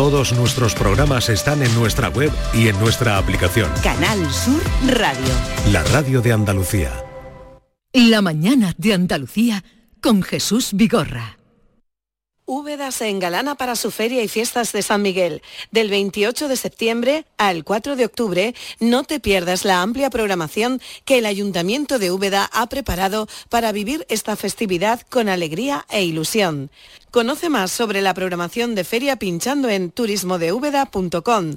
Todos nuestros programas están en nuestra web y en nuestra aplicación. Canal Sur Radio. La radio de Andalucía. La mañana de Andalucía con Jesús Vigorra. Úbeda se engalana para su feria y fiestas de San Miguel. Del 28 de septiembre al 4 de octubre, no te pierdas la amplia programación que el Ayuntamiento de Úbeda ha preparado para vivir esta festividad con alegría e ilusión. Conoce más sobre la programación de feria pinchando en turismodeúbeda.com.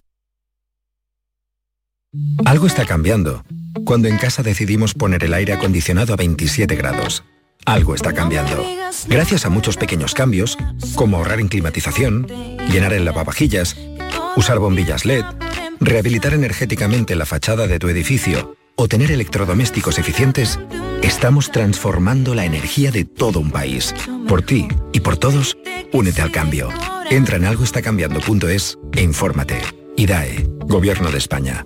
Algo está cambiando. Cuando en casa decidimos poner el aire acondicionado a 27 grados. Algo está cambiando. Gracias a muchos pequeños cambios, como ahorrar en climatización, llenar el lavavajillas, usar bombillas LED, rehabilitar energéticamente la fachada de tu edificio o tener electrodomésticos eficientes, estamos transformando la energía de todo un país. Por ti y por todos, únete al cambio. Entra en algoestacambiando.es e infórmate. IDAE, Gobierno de España.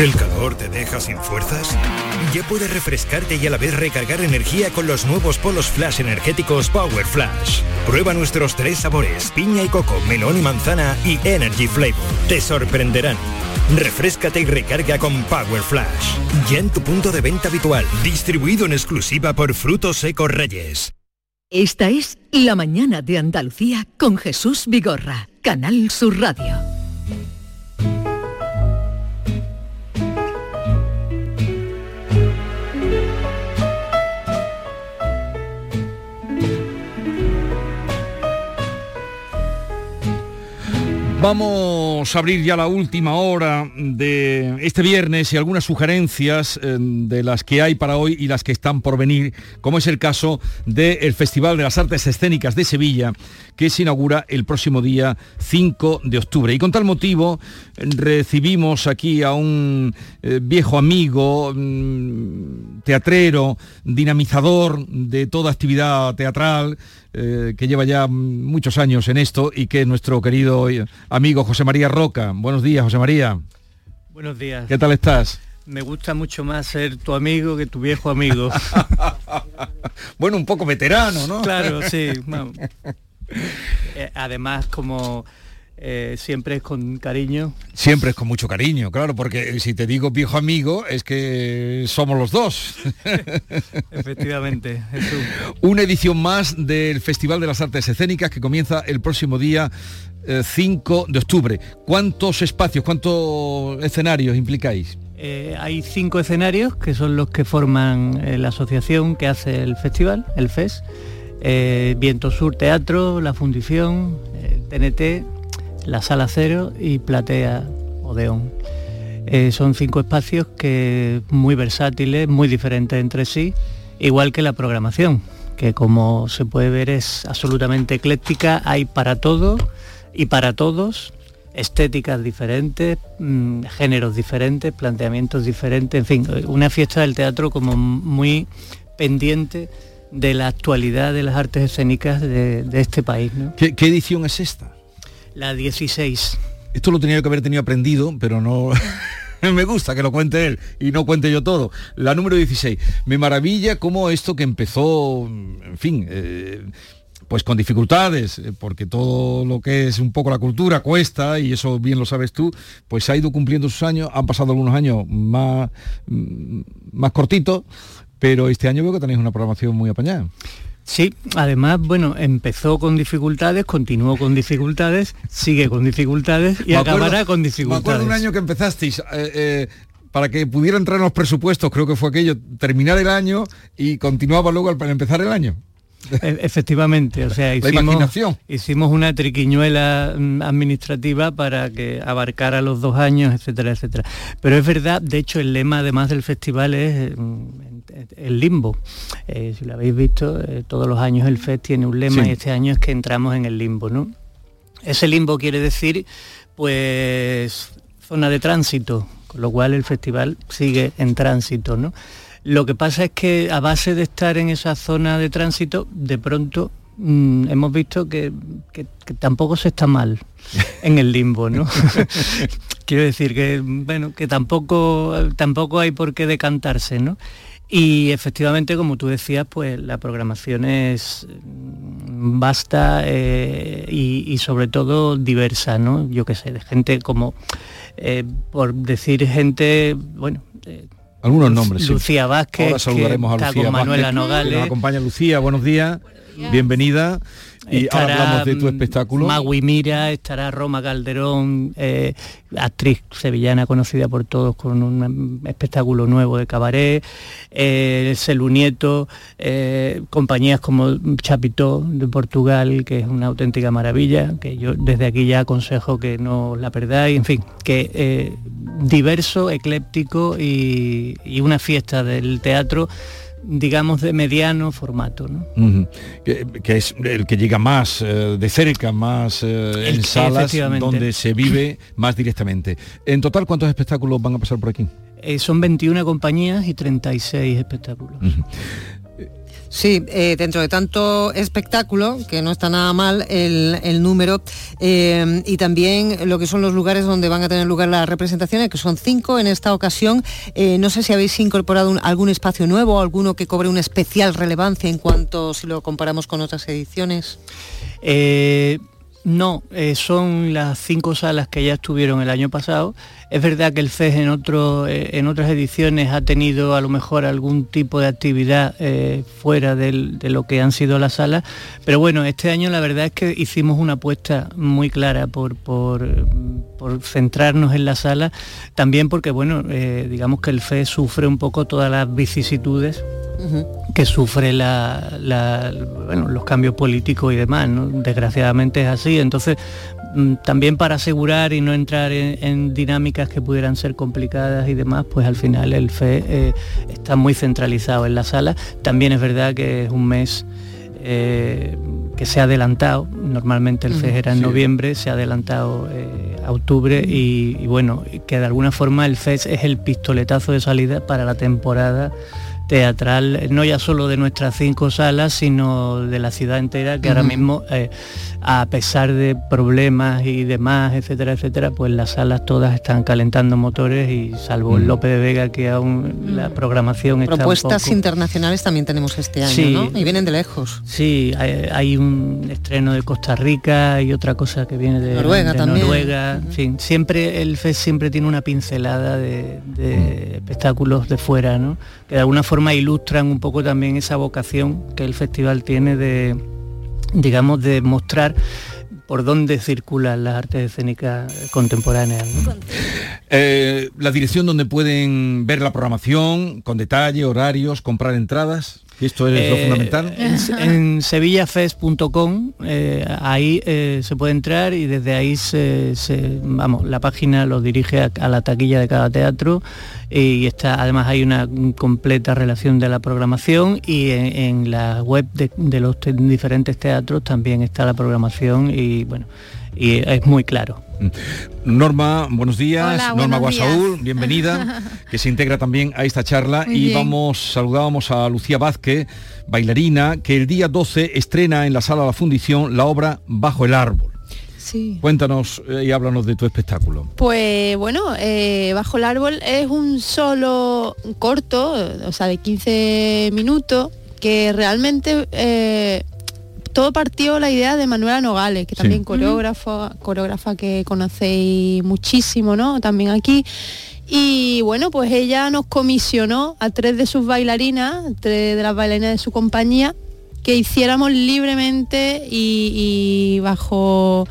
¿El calor te deja sin fuerzas? Ya puedes refrescarte y a la vez recargar energía con los nuevos polos flash energéticos Power Flash. Prueba nuestros tres sabores, piña y coco, melón y manzana y Energy Flavor. Te sorprenderán. Refrescate y recarga con Power Flash. Ya en tu punto de venta habitual, distribuido en exclusiva por Frutos Secos Reyes. Esta es La mañana de Andalucía con Jesús Vigorra, Canal Sur Radio. Vamos a abrir ya la última hora de este viernes y algunas sugerencias eh, de las que hay para hoy y las que están por venir, como es el caso del Festival de las Artes Escénicas de Sevilla, que se inaugura el próximo día 5 de octubre. Y con tal motivo recibimos aquí a un eh, viejo amigo, mm, teatrero, dinamizador de toda actividad teatral, eh, que lleva ya muchos años en esto y que es nuestro querido amigo José María Roca. Buenos días, José María. Buenos días. ¿Qué tal estás? Me gusta mucho más ser tu amigo que tu viejo amigo. bueno, un poco veterano, ¿no? Claro, sí. Eh, además, como eh, siempre es con cariño. Siempre es con mucho cariño, claro, porque si te digo viejo amigo es que somos los dos. Efectivamente. Una edición más del Festival de las Artes Escénicas que comienza el próximo día 5 eh, de octubre. ¿Cuántos espacios, cuántos escenarios implicáis? Eh, hay cinco escenarios que son los que forman la asociación que hace el festival, el FES. Viento Sur Teatro, La Fundición, el TNT, la Sala Cero y Platea Odeón. Eh, son cinco espacios que muy versátiles, muy diferentes entre sí, igual que la programación, que como se puede ver es absolutamente ecléctica, hay para todo y para todos, estéticas diferentes, mm, géneros diferentes, planteamientos diferentes, en fin, una fiesta del teatro como muy pendiente de la actualidad de las artes escénicas de, este país. ¿Qué edición es esta? La 16. Esto lo tenía que haber tenido aprendido, pero no... me gusta que lo cuente él y no cuente yo todo. La número 16. Me maravilla cómo esto que empezó, en fin, eh, pues con dificultades, eh, porque todo lo que es un poco la cultura cuesta, y eso bien lo sabes tú, pues ha ido cumpliendo sus años, han pasado algunos años más, mm, más cortitos, pero este año veo que tenéis una programación muy apañada. Sí, además, bueno, empezó con dificultades, continuó con dificultades, sigue con dificultades y acabará con dificultades. Me acuerdo un año que empezasteis, eh, eh, para que pudiera entrar en los presupuestos, creo que fue aquello, terminar el año y continuaba luego al empezar el año. E-, efectivamente, o sea, hicimos, hicimos una triquiñuela mm, administrativa para que abarcara los dos años, etcétera, etcétera. Pero es verdad, de hecho, el lema además del festival es mm, el limbo. Eh, si lo habéis visto, eh, todos los años el FES tiene un lema y este año es que entramos en el limbo, ¿no? Ese limbo quiere decir, pues, zona de tránsito, con lo cual el festival sigue en tránsito. ¿no? Lo que pasa es que a base de estar en esa zona de tránsito, de pronto mm, hemos visto que, tampoco se está mal en el limbo, ¿no? Quiero decir que, bueno, que tampoco, tampoco hay por qué decantarse, ¿no? Y efectivamente, como tú decías, pues la programación es vasta eh, y, sobre todo diversa, ¿no? Yo qué sé, de gente como, eh, por decir gente, bueno... Eh, algunos nombres. Lucía Vázquez. Ahora saludaremos a Lucía Manuela Nogales. nos acompaña Lucía, buenos días. Bienvenida. Y ahora hablamos de tu espectáculo. Magui Mira, estará Roma Calderón, eh, actriz sevillana conocida por todos con un espectáculo nuevo de cabaret, eh, Celu Nieto, eh, compañías como Chapitó de Portugal, que es una auténtica maravilla, que yo desde aquí ya aconsejo que no la perdáis, en fin, que eh, diverso, ecléptico y una fiesta del teatro digamos, de mediano formato. que, es el que llega más eh, de cerca, más eh, en salas, donde se vive más directamente. En total, ¿cuántos espectáculos van a pasar por aquí? Eh, son 21 compañías y 36 espectáculos. Sí, eh, dentro de tanto espectáculo, que no está nada mal el, número, eh, y también lo que son los lugares donde van a tener lugar las representaciones, que son cinco en esta ocasión. Eh, no sé si habéis incorporado algún espacio nuevo, alguno que cobre una especial relevancia en cuanto si lo comparamos con otras ediciones. No, son las cinco salas que ya estuvieron el año pasado. Es verdad que el FES en, eh, en otras ediciones ha tenido a lo mejor algún tipo de actividad eh, fuera de lo que han sido las salas, pero bueno, este año la verdad es que hicimos una apuesta muy clara por, por, centrarnos en la sala, también porque bueno, eh, digamos que el FES sufre un poco todas las vicisitudes que sufre los cambios políticos y demás, desgraciadamente es así. Entonces, Mm, también para asegurar y no entrar en, dinámicas que pudieran ser complicadas y demás, pues al final el FE eh, está muy centralizado en la sala. También es verdad que es un mes eh, que se ha adelantado, normalmente el FE era en noviembre, se ha adelantado eh, a octubre y, y, bueno, que de alguna forma el FES es el pistoletazo de salida para la temporada teatral, no ya solo de nuestras cinco salas, sino de la ciudad entera, que ahora mismo, eh, a pesar de problemas y demás, etcétera, etcétera, pues las salas todas están calentando motores y salvo el López de Vega, que aún la programación está Propuestas internacionales también tenemos este año, ¿no? Y vienen de lejos. Sí, hay, un estreno de Costa Rica y otra cosa que viene de Noruega también. Noruega, en fin, siempre el FES siempre tiene una pincelada de, de espectáculos de fuera, ¿no? Que de alguna forma ilustran un poco también esa vocación que el festival tiene de, digamos, de mostrar por dónde circulan las artes escénicas contemporáneas. Eh, la dirección donde pueden ver la programación con detalle, horarios, comprar entradas. Esto es lo eh, fundamental? En, sevillafest.com, eh, ahí se puede entrar y desde ahí se, vamos, la página lo dirige a, la taquilla de cada teatro y está, además hay una completa relación de la programación y en, la web de, los diferentes teatros también está la programación y bueno, y es muy claro. Mm. Norma, buenos días. Norma Guasaúl, bienvenida, que se integra también a esta charla. y vamos, saludábamos a Lucía Vázquez, bailarina, que el día 12 estrena en la sala de la fundición la obra Bajo el Árbol. Cuéntanos eh, y háblanos de tu espectáculo. Pues bueno, eh, Bajo el Árbol es un solo corto, o sea, de 15 minutos, que realmente eh, todo partió la idea de Manuela Nogales, que también coreógrafa, coreógrafa que conocéis muchísimo, ¿no? También aquí. Y bueno, pues ella nos comisionó a tres de sus bailarinas, tres de las bailarinas de su compañía, que hiciéramos libremente y bajo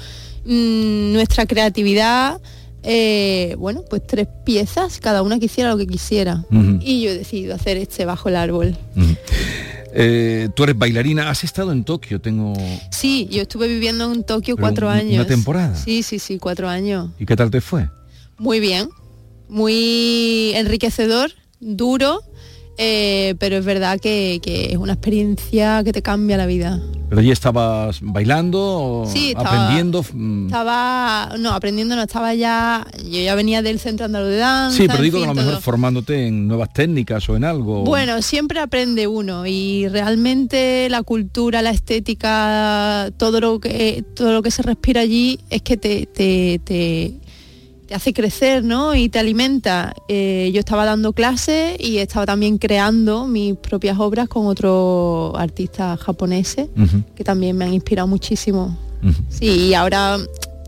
Mm, nuestra creatividad, eh, bueno, pues tres piezas, cada una quisiera lo que quisiera. Y yo he decidido hacer este bajo el árbol. Eh, tú eres bailarina, has estado en Tokio, tengo... Sí, yo estuve viviendo en Tokio cuatro años. ¿Una temporada? Sí, sí, sí, cuatro años. ¿Y qué tal te fue? Muy bien, muy enriquecedor, duro, eh, pero es verdad que, que es una experiencia que te cambia la vida. ¿Pero allí estabas bailando o Sí, estaba- aprendiendo? Estaba, no, aprendiendo no, estaba ya, yo ya venía del Centro Andaluz de Danza. Sí, pero digo que a lo mejor todo. formándote en nuevas técnicas o en algo. Bueno, siempre aprende uno y realmente la cultura, la estética, todo lo que todo lo que se respira allí es que te, te, te- te hace crecer, ¿no? Y te alimenta. Eh, yo estaba dando clases y estaba también creando mis propias obras con otros artistas japoneses que también me han inspirado muchísimo. Sí, y ahora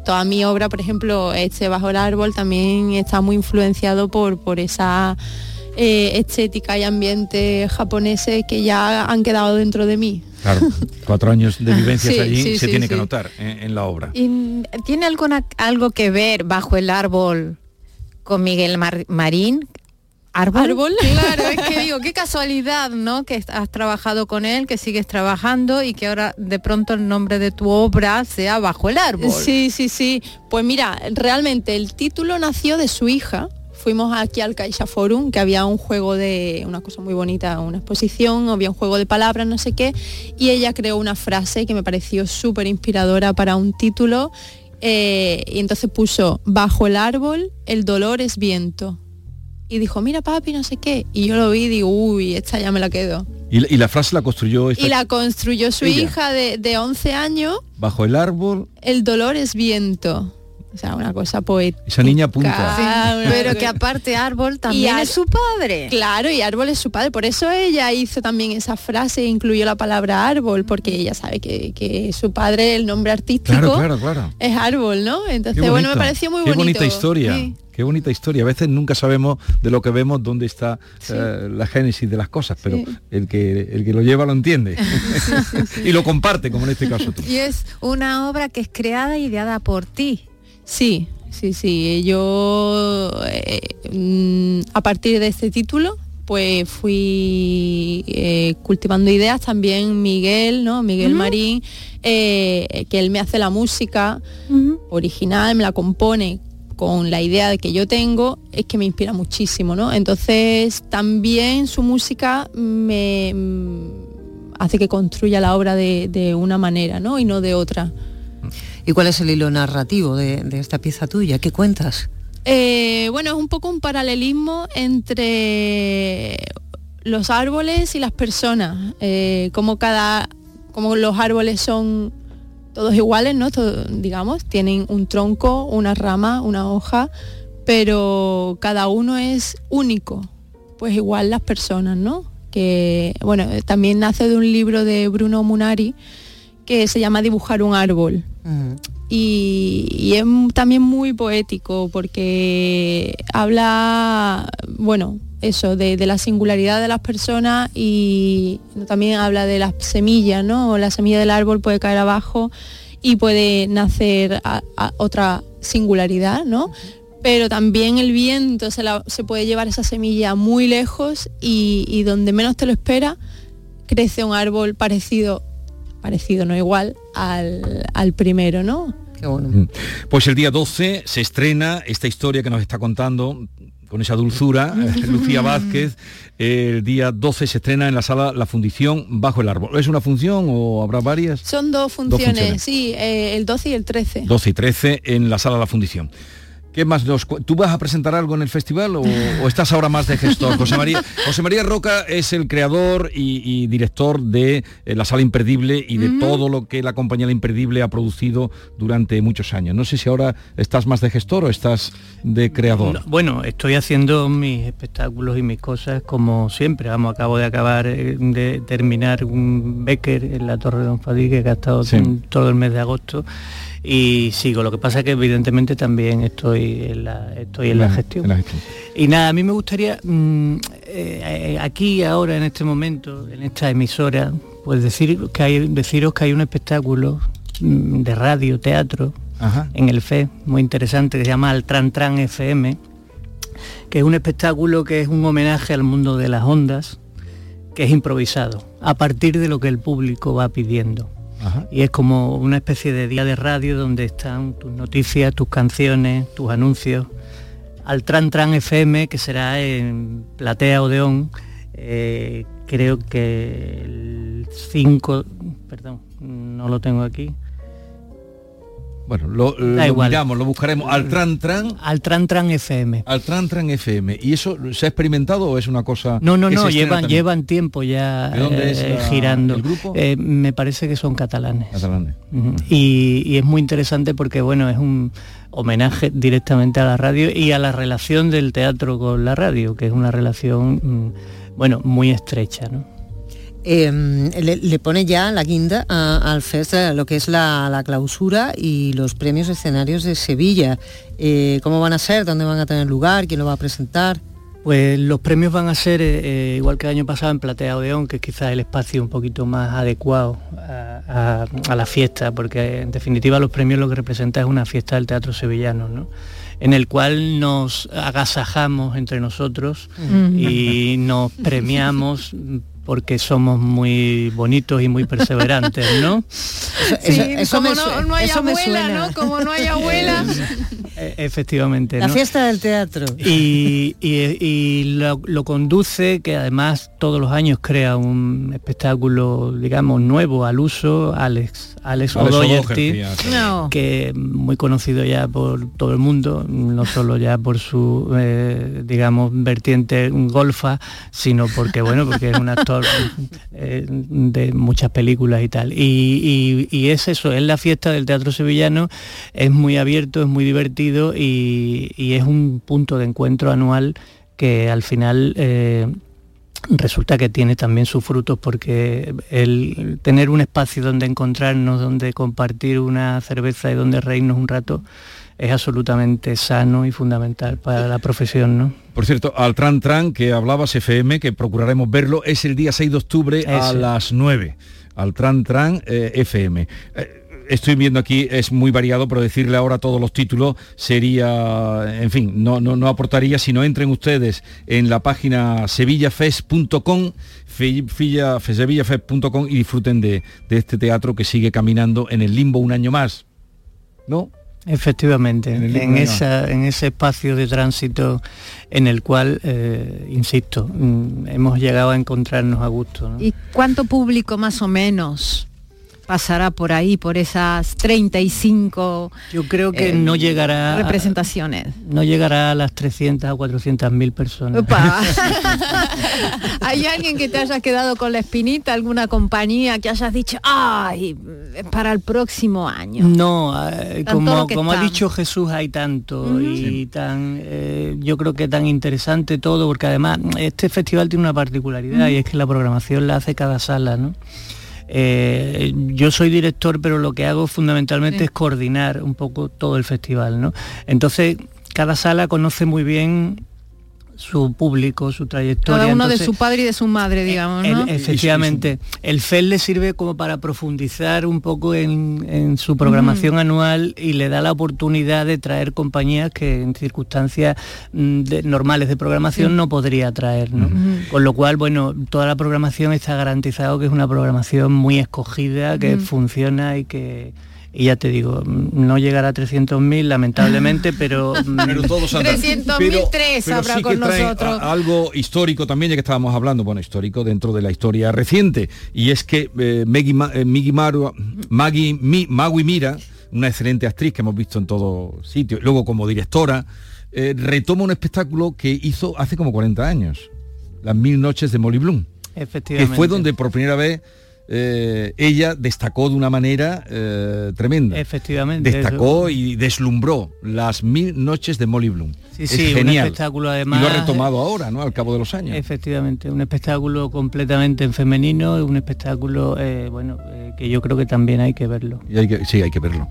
toda mi obra, por ejemplo, este Bajo el Árbol, también está muy influenciado por, por esa eh, estética y ambiente japoneses que ya han quedado dentro de mí. Claro, cuatro años de vivencias Sí, allí sí, se sí, tiene que notar en, en la obra. ¿Y tiene alguna, algo que ver bajo el árbol con Miguel Mar- Marín? ¿Árbol? ¿Árbol? Claro, es que digo, qué casualidad, ¿no? Que has trabajado con él, que sigues trabajando y que ahora de pronto el nombre de tu obra sea Bajo el árbol. Sí, sí, sí. Pues mira, realmente el título nació de su hija. Fuimos aquí al Caixa Forum, que había un juego de, una cosa muy bonita, una exposición, había un juego de palabras, no sé qué, y ella creó una frase que me pareció súper inspiradora para un título, eh, y entonces puso, bajo el árbol, el dolor es viento. Y dijo, mira papi, no sé qué. Y yo lo vi y digo, uy, esta ya me la quedo. Y, la- y la frase la construyó esta Y la construyó su Ella. hija de, de 11 años, bajo el árbol. el dolor es viento. O sea, una cosa poética. Esa niña apunta. Una Pero que aparte árbol también Ar- es su padre. Claro, y árbol es su padre. Por eso ella hizo también esa frase e incluyó la palabra árbol, porque ella sabe que, que su padre, el nombre artístico, Claro, claro, claro. es árbol, ¿no? Entonces, bueno, me pareció muy Qué bonito. bonita historia. Sí. Qué bonita historia. A veces nunca sabemos de lo que vemos dónde está eh, la génesis de las cosas, pero Sí. el que el que lo lleva lo entiende y lo comparte, como en este caso tú. Y es una obra que es creada y ideada por ti. Sí, sí, sí. Yo, eh, mm, a partir de este título, pues fui eh, cultivando ideas también Miguel, ¿no? Miguel. Marín, eh, que él me hace la música original, me la compone con la idea de que yo tengo, es que me inspira muchísimo, ¿no? Entonces también su música me mm, hace que construya la obra de, de una manera, ¿no? Y no de otra. ¿Y cuál es el hilo narrativo de, esta pieza tuya? ¿Qué cuentas? Eh, bueno, es un poco un paralelismo entre los árboles y las personas. Eh, como cada, como los árboles son todos iguales, ¿no? Digamos, tienen un tronco, una rama, una hoja, pero cada uno es único. Pues igual las personas, ¿no? Que, bueno, también nace de un libro de Bruno Munari que se llama Dibujar un árbol y, es también muy poético porque habla, bueno, eso, de, la singularidad de las personas y también habla de las semillas, ¿no? La semilla del árbol puede caer abajo y puede nacer otra singularidad, ¿no? Pero también el viento se, la- se puede llevar esa semilla muy lejos y, y donde menos te lo espera crece un árbol parecido, parecido, no igual, al, al primero, ¿no? Qué bueno. Mm. Pues el día 12 se estrena esta historia que nos está contando con esa dulzura, Lucía Vázquez. El día 12 se estrena en la sala La Fundición Bajo el Árbol. ¿Es una función o habrá varias? Son dos funciones, funciones. sí, eh, el 12 y el 13. 12 y 13 en la sala La Fundición. ¿Qué más nos ¿Tú vas a presentar algo en el festival o, o estás ahora más de gestor? José María, José María Roca es el creador y, y director de eh, La Sala Imperdible y de todo lo que la compañía La Imperdible ha producido durante muchos años. No sé si ahora estás más de gestor o estás de creador. No, bueno, estoy haciendo mis espectáculos y mis cosas como siempre. Vamos, acabo de acabar eh, de terminar un Becker en la Torre de Don Fadique que ha estado Sí. todo el mes de agosto y sigo. Lo que pasa es que evidentemente también estoy en la, estoy en la, gestión. en la gestión. Y nada, a mí me gustaría mm, eh, eh, aquí ahora en este momento, en esta emisora, pues decir que hay, deciros que hay un espectáculo mm, de radio, teatro, Ajá. en el FE, muy interesante, que se llama El Tran Tran FM, que es un espectáculo que es un homenaje al mundo de las ondas, que es improvisado, a partir de lo que el público va pidiendo. Y es como una especie de día de radio donde están tus noticias, tus canciones, tus anuncios. Al Tran Tran FM, que será en Platea Odeón, eh, creo que el 5, perdón, no lo tengo aquí, bueno, lo, lo miramos, lo buscaremos. Al Tran Tran. Al Tran Tran FM. Al Tran Tran FM. ¿Y eso se ha experimentado o es una cosa? No, no, no, llevan, llevan tiempo ya eh, girando. ¿El grupo? Eh, me parece que son catalanes. Catalanes. y, y, es muy interesante porque, bueno, es un homenaje directamente a la radio y a la relación del teatro con la radio, que es una relación, mm, bueno, muy estrecha, ¿no? Em, le, pone ya la guinda al FES lo que es la, clausura y los premios escenarios de Sevilla. Eh, ¿Cómo van a ser? ¿Dónde van a tener lugar? ¿Quién lo va a presentar? Pues los premios van a ser, eh, eh, igual que el año pasado, en Platea Odeón, que es quizás el espacio un poquito más adecuado a, la fiesta, porque en definitiva los premios lo que representa es una fiesta del teatro sevillano, ¿no? en el cual nos agasajamos entre nosotros y nos premiamos porque somos muy bonitos y muy perseverantes, ¿no? Sí, como no, hay abuela, ¿no? Como no hay abuela. E, efectivamente. La fiesta del teatro. Y, lo, conduce, que además todos los años crea un espectáculo, digamos, nuevo al uso, Alex, Alex, O'Doherty, que muy conocido ya por todo el mundo, no solo ya por su, eh, digamos, vertiente golfa, sino porque, bueno, porque es un actor eh, de muchas películas y tal. Y, es eso, es la fiesta del teatro sevillano, es muy abierto, es muy divertido y, es un punto de encuentro anual que al final... Eh, resulta que tiene también sus frutos porque el tener un espacio donde encontrarnos, donde compartir una cerveza y donde reírnos un rato, es absolutamente sano y fundamental para la profesión. ¿no? Por cierto, al Tran Tran que hablabas FM, que procuraremos verlo, es el día 6 de octubre a las 9, al Tran Tran eh, FM. Eh, estoy viendo aquí, es muy variado, pero decirle ahora todos los títulos sería, en fin, no, no, no aportaría si no entren ustedes en la página sevillafest.com sevillafest.com y disfruten de, de este teatro que sigue caminando en el limbo un año más. ¿No? Efectivamente, en, esa, en ese espacio de tránsito en el cual, eh, insisto, mm, hemos llegado a encontrarnos a gusto. ¿Y cuánto público más o menos? Pasará por ahí, por esas 35 Yo creo que eh, no llegará representaciones. no llegará a las 300 o 400 mil personas. ¿Hay alguien que te haya quedado con la espinita, alguna compañía que hayas dicho, ay, para el próximo año? No, eh, como, como ha dicho Jesús, hay tanto y tan, eh, yo creo que tan interesante todo, porque además este festival tiene una particularidad y es que la programación la hace cada sala, ¿no? Eh, yo soy director, pero lo que hago fundamentalmente es coordinar un poco todo el festival, ¿no? Entonces, cada sala conoce muy bien su público, su trayectoria. Cada uno de su padre y de su madre, digamos. ¿no? efectivamente. El FED le sirve como para profundizar un poco en, su programación anual y le da la oportunidad de traer compañías que en circunstancias mm, normales de programación no podría traer. ¿no? Con lo cual, bueno, toda la programación está garantizado que es una programación muy escogida, que funciona y que y ya te digo, no llegará a 300.000 lamentablemente, pero... pero todos 300.000 habrá con nosotros. algo histórico también, ya que estábamos hablando, bueno, histórico dentro de la historia reciente, y es que eh, Maggie, eh, Maru, Maggie Magui Mira, una excelente actriz que hemos visto en todo sitio, luego como directora, eh, retoma un espectáculo que hizo hace como 40 años, Las Mil Noches de Molly Bloom. Efectivamente. Que fue donde por primera vez eh, ella destacó de una manera eh, tremenda. Efectivamente. Destacó y deslumbró las mil noches de Molly Bloom. Sí, sí, un espectáculo además. Y lo ha retomado ahora, ¿no? Al cabo de los años. Efectivamente, un espectáculo completamente en femenino, un espectáculo, eh, bueno, que yo creo que también hay que verlo. Y hay que, sí, hay que verlo.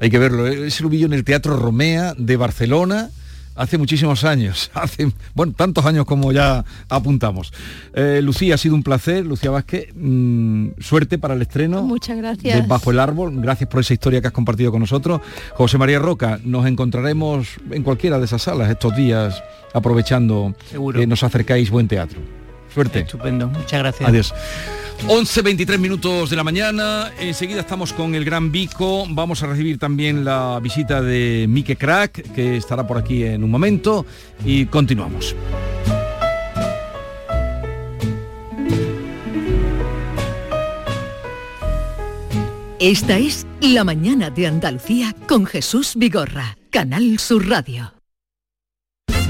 Hay que verlo. Es el en el Teatro Romea de Barcelona hace muchísimos años, hace, bueno, tantos años como ya apuntamos. Eh, Lucía, ha sido un placer, Lucía Vázquez, mm, suerte para el estreno. Muchas gracias. Bajo el árbol, gracias por esa historia que has compartido con nosotros. José María Roca, nos encontraremos en cualquiera de esas salas estos días, aprovechando que nos acercáis buen teatro. Suerte. Estupendo. Muchas gracias. Adiós. 11.23 minutos de la mañana, enseguida estamos con el Gran Vico, vamos a recibir también la visita de Mike Crack, que estará por aquí en un momento, y continuamos. Esta es La Mañana de Andalucía con Jesús Vigorra, Canal Sur Radio.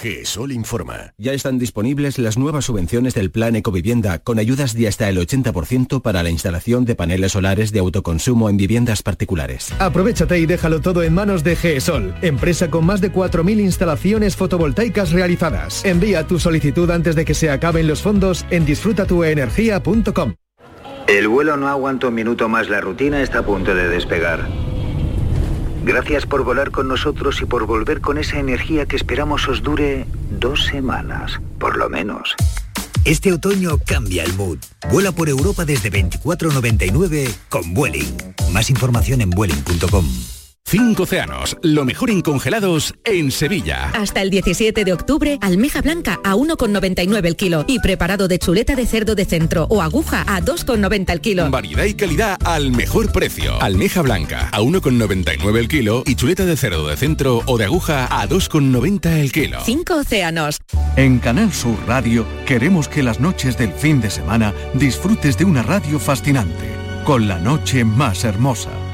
GESOL informa. Ya están disponibles las nuevas subvenciones del Plan Ecovivienda con ayudas de hasta el 80% para la instalación de paneles solares de autoconsumo en viviendas particulares. Aprovechate y déjalo todo en manos de GESOL, empresa con más de 4.000 instalaciones fotovoltaicas realizadas. Envía tu solicitud antes de que se acaben los fondos en disfrutatuenergia.com. El vuelo no aguanta un minuto más, la rutina está a punto de despegar. Gracias por volar con nosotros y por volver con esa energía que esperamos os dure dos semanas, por lo menos. Este otoño cambia el mood. Vuela por Europa desde 24.99 con Vueling. Más información en vueling.com. Cinco océanos, lo mejor en congelados en Sevilla. Hasta el 17 de octubre, almeja blanca a 1,99 el kilo y preparado de chuleta de cerdo de centro o aguja a 2,90 el kilo. Variedad y calidad al mejor precio. Almeja blanca a 1,99 el kilo y chuleta de cerdo de centro o de aguja a 2,90 el kilo. Cinco océanos. En Canal Sur Radio queremos que las noches del fin de semana disfrutes de una radio fascinante, con la noche más hermosa.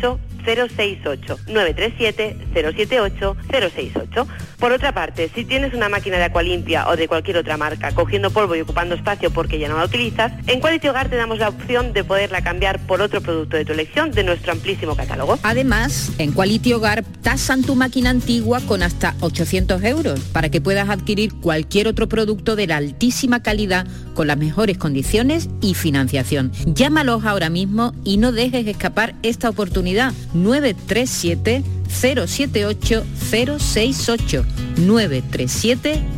068 937 078 068. Por otra parte, si tienes una máquina de Aqualimpia o de cualquier otra marca cogiendo polvo y ocupando espacio porque ya no la utilizas, en Quality Hogar te damos la opción de poderla cambiar por otro producto de tu elección de nuestro amplísimo catálogo. Además, en Quality Hogar tasan tu máquina antigua con hasta 800 euros para que puedas adquirir cualquier otro producto de la altísima calidad con las mejores condiciones y financiación. Llámalos ahora mismo y no dejes escapar esta oportunidad. 937 078 068 937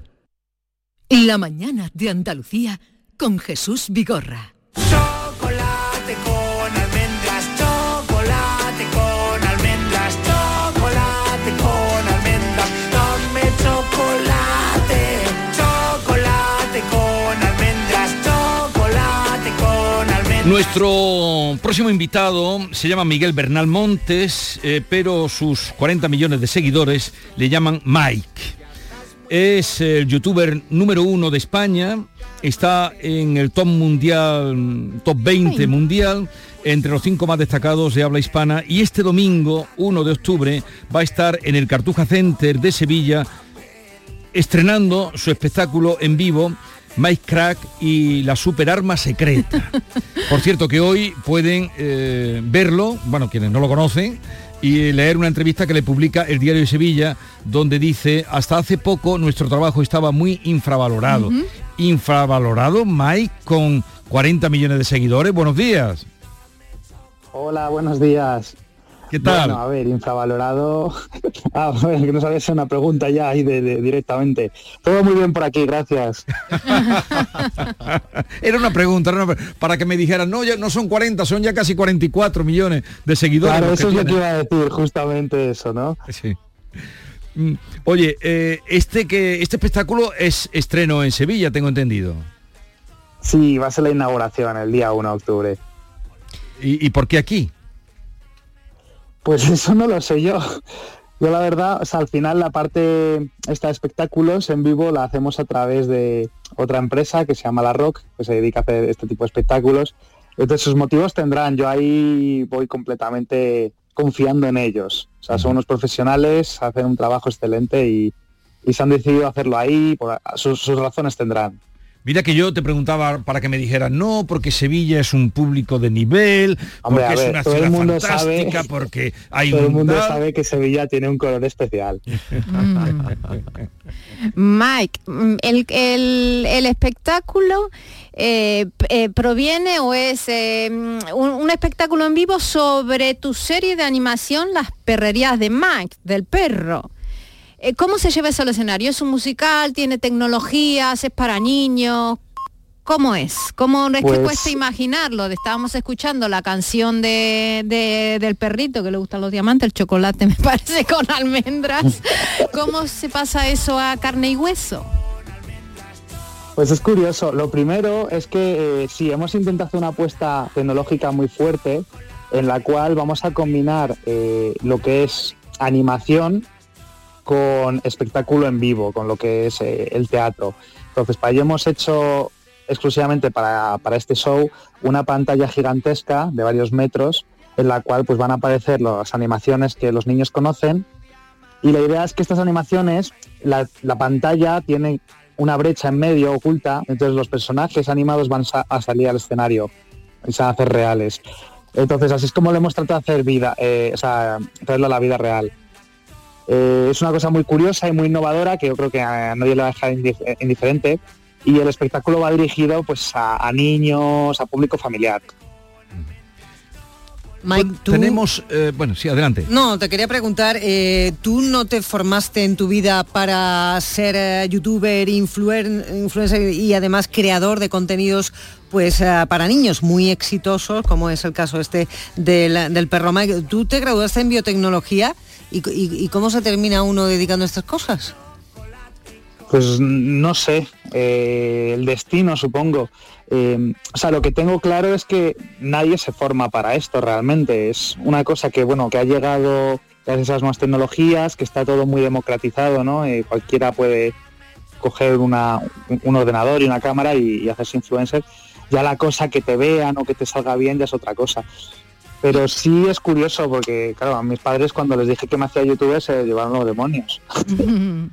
La mañana de Andalucía con Jesús Vigorra. Chocolate con almendras, chocolate con almendras, chocolate con almendras. Dame chocolate, chocolate con almendras, chocolate con almendras. Nuestro próximo invitado se llama Miguel Bernal Montes, eh, pero sus 40 millones de seguidores le llaman Mike. Es el youtuber número uno de España, está en el top mundial, top 20 mundial, entre los cinco más destacados de habla hispana. Y este domingo, 1 de octubre, va a estar en el Cartuja Center de Sevilla estrenando su espectáculo en vivo Mike Crack y la superarma secreta. Por cierto, que hoy pueden eh, verlo, bueno, quienes no lo conocen, y leer una entrevista que le publica el Diario de Sevilla, donde dice, hasta hace poco nuestro trabajo estaba muy infravalorado. Infravalorado, Mike, con 40 millones de seguidores. Buenos días. Hola, buenos días. ¿Qué tal? Bueno, a ver, infravalorado. ah, bueno, que no sabía hacer una pregunta ya ahí de, de- directamente. Todo muy bien por aquí, gracias. Era una pregunta, era una pre- para que me dijeran, no, ya no son 40, son ya casi 44 millones de seguidores. Claro, eso es lo que iba a decir, justamente eso, ¿no? Sí. Mm, Oye, eh, este que este espectáculo es estreno en Sevilla, tengo entendido. Sí, va a ser la inauguración el día 1 de octubre. ¿Y, y por qué aquí? Pues eso no lo sé yo. Yo la verdad, o sea, al final la parte esta de espectáculos en vivo la hacemos a través de otra empresa que se llama La Rock, que se dedica a hacer este tipo de espectáculos. Entonces sus motivos tendrán, yo ahí voy completamente confiando en ellos. O sea, son unos profesionales, hacen un trabajo excelente y, y se han decidido hacerlo ahí, por- sus, sus razones tendrán. Mira que yo te preguntaba para que me dijeran, no, porque Sevilla es un público de nivel, Hombre, porque es una todo el ciudad mundo fantástica, sabe- porque hay Todo el un mundo sabe que Sevilla tiene un color especial. Mike, mm, el, el- el espectáculo eh, eh, proviene o es eh, mm, un, un espectáculo en vivo sobre tu serie de animación Las perrerías de Mike, del perro. Eh, ¿Cómo se lleva eso al escenario? ¿Es un musical? ¿Tiene tecnologías? ¿Es para niños? ¿Cómo es? ¿Cómo es que Pues- cuesta imaginarlo? Estábamos escuchando la canción de, de- del perrito que le gustan los diamantes, el chocolate me parece con almendras. ¿Cómo se pasa eso a carne y hueso? Pues es curioso. Lo primero es que eh, sí, hemos intentado hacer una apuesta tecnológica muy fuerte en la cual vamos a combinar eh, lo que es animación con espectáculo en vivo, con lo que es eh, el teatro. Entonces, para ello hemos hecho exclusivamente para, para este show una pantalla gigantesca de varios metros en la cual pues van a aparecer las animaciones que los niños conocen y la idea es que estas animaciones, la, la pantalla tiene una brecha en medio oculta, entonces los personajes animados van a salir al escenario y se van a hacer reales. Entonces así es como lo hemos tratado de hacer vida, eh, o sea, traerlo a la vida real. Eh, es una cosa muy curiosa y muy innovadora que yo creo que a nadie le va a dejar indif- eh, indiferente y el espectáculo va dirigido pues a, a niños, a público familiar. Mike, tú... Tenemos, eh, bueno, sí, adelante. No, te quería preguntar, eh, ¿tú no te formaste en tu vida para ser eh, youtuber, influen- influencer y además creador de contenidos pues eh, para niños muy exitosos, como es el caso este del, del perro Mike? ¿Tú te graduaste en biotecnología y, cómo se termina uno dedicando a estas cosas? Pues no sé, eh, el destino supongo. Eh, o sea, lo que tengo claro es que nadie se forma para esto realmente. Es una cosa que, bueno, que ha llegado gracias a las nuevas tecnologías, que está todo muy democratizado, ¿no? Eh, cualquiera puede coger una- un- un ordenador y una cámara y, y hacerse influencer. Ya la cosa que te vean o que te salga bien ya es otra cosa. Pero sí es curioso porque, claro, a mis padres cuando les dije que me hacía youtuber se llevaron los demonios.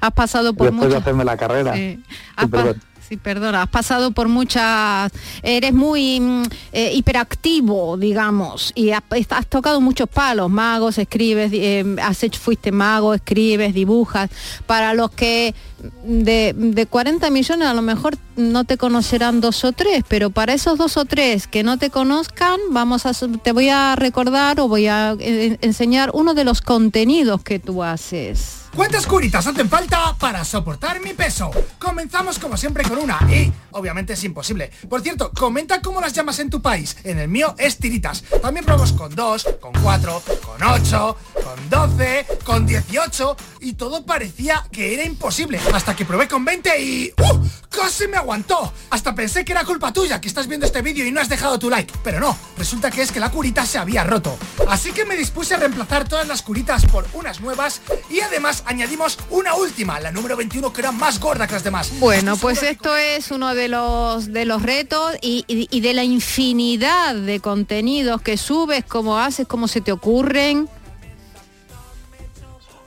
Has pasado por después de hacerme la carrera. Sí. Sí, Has pa- perdón. Sí, perdona, has pasado por muchas, eres muy mm, eh, hiperactivo, digamos, y has, has tocado muchos palos, magos, escribes, eh, has hecho, fuiste mago, escribes, dibujas. Para los que de, de 40 millones a lo mejor no te conocerán dos o tres, pero para esos dos o tres que no te conozcan, vamos a, te voy a recordar o voy a eh, enseñar uno de los contenidos que tú haces. ¿Cuántas curitas hacen falta para soportar mi peso? Comenzamos como siempre con una y obviamente es imposible. Por cierto, comenta cómo las llamas en tu país. En el mío es tiritas. También probamos con 2, con 4, con 8, con 12, con 18 y todo parecía que era imposible. Hasta que probé con 20 y... ¡Uh! ¡Casi me aguantó! Hasta pensé que era culpa tuya que estás viendo este vídeo y no has dejado tu like. Pero no, resulta que es que la curita se había roto. Así que me dispuse a reemplazar todas las curitas por unas nuevas y además añadimos una última, la número 21, que era más gorda que las demás. Bueno, pues esto es uno de los de los retos y, y- y de la infinidad de contenidos que subes, cómo haces, cómo se te ocurren.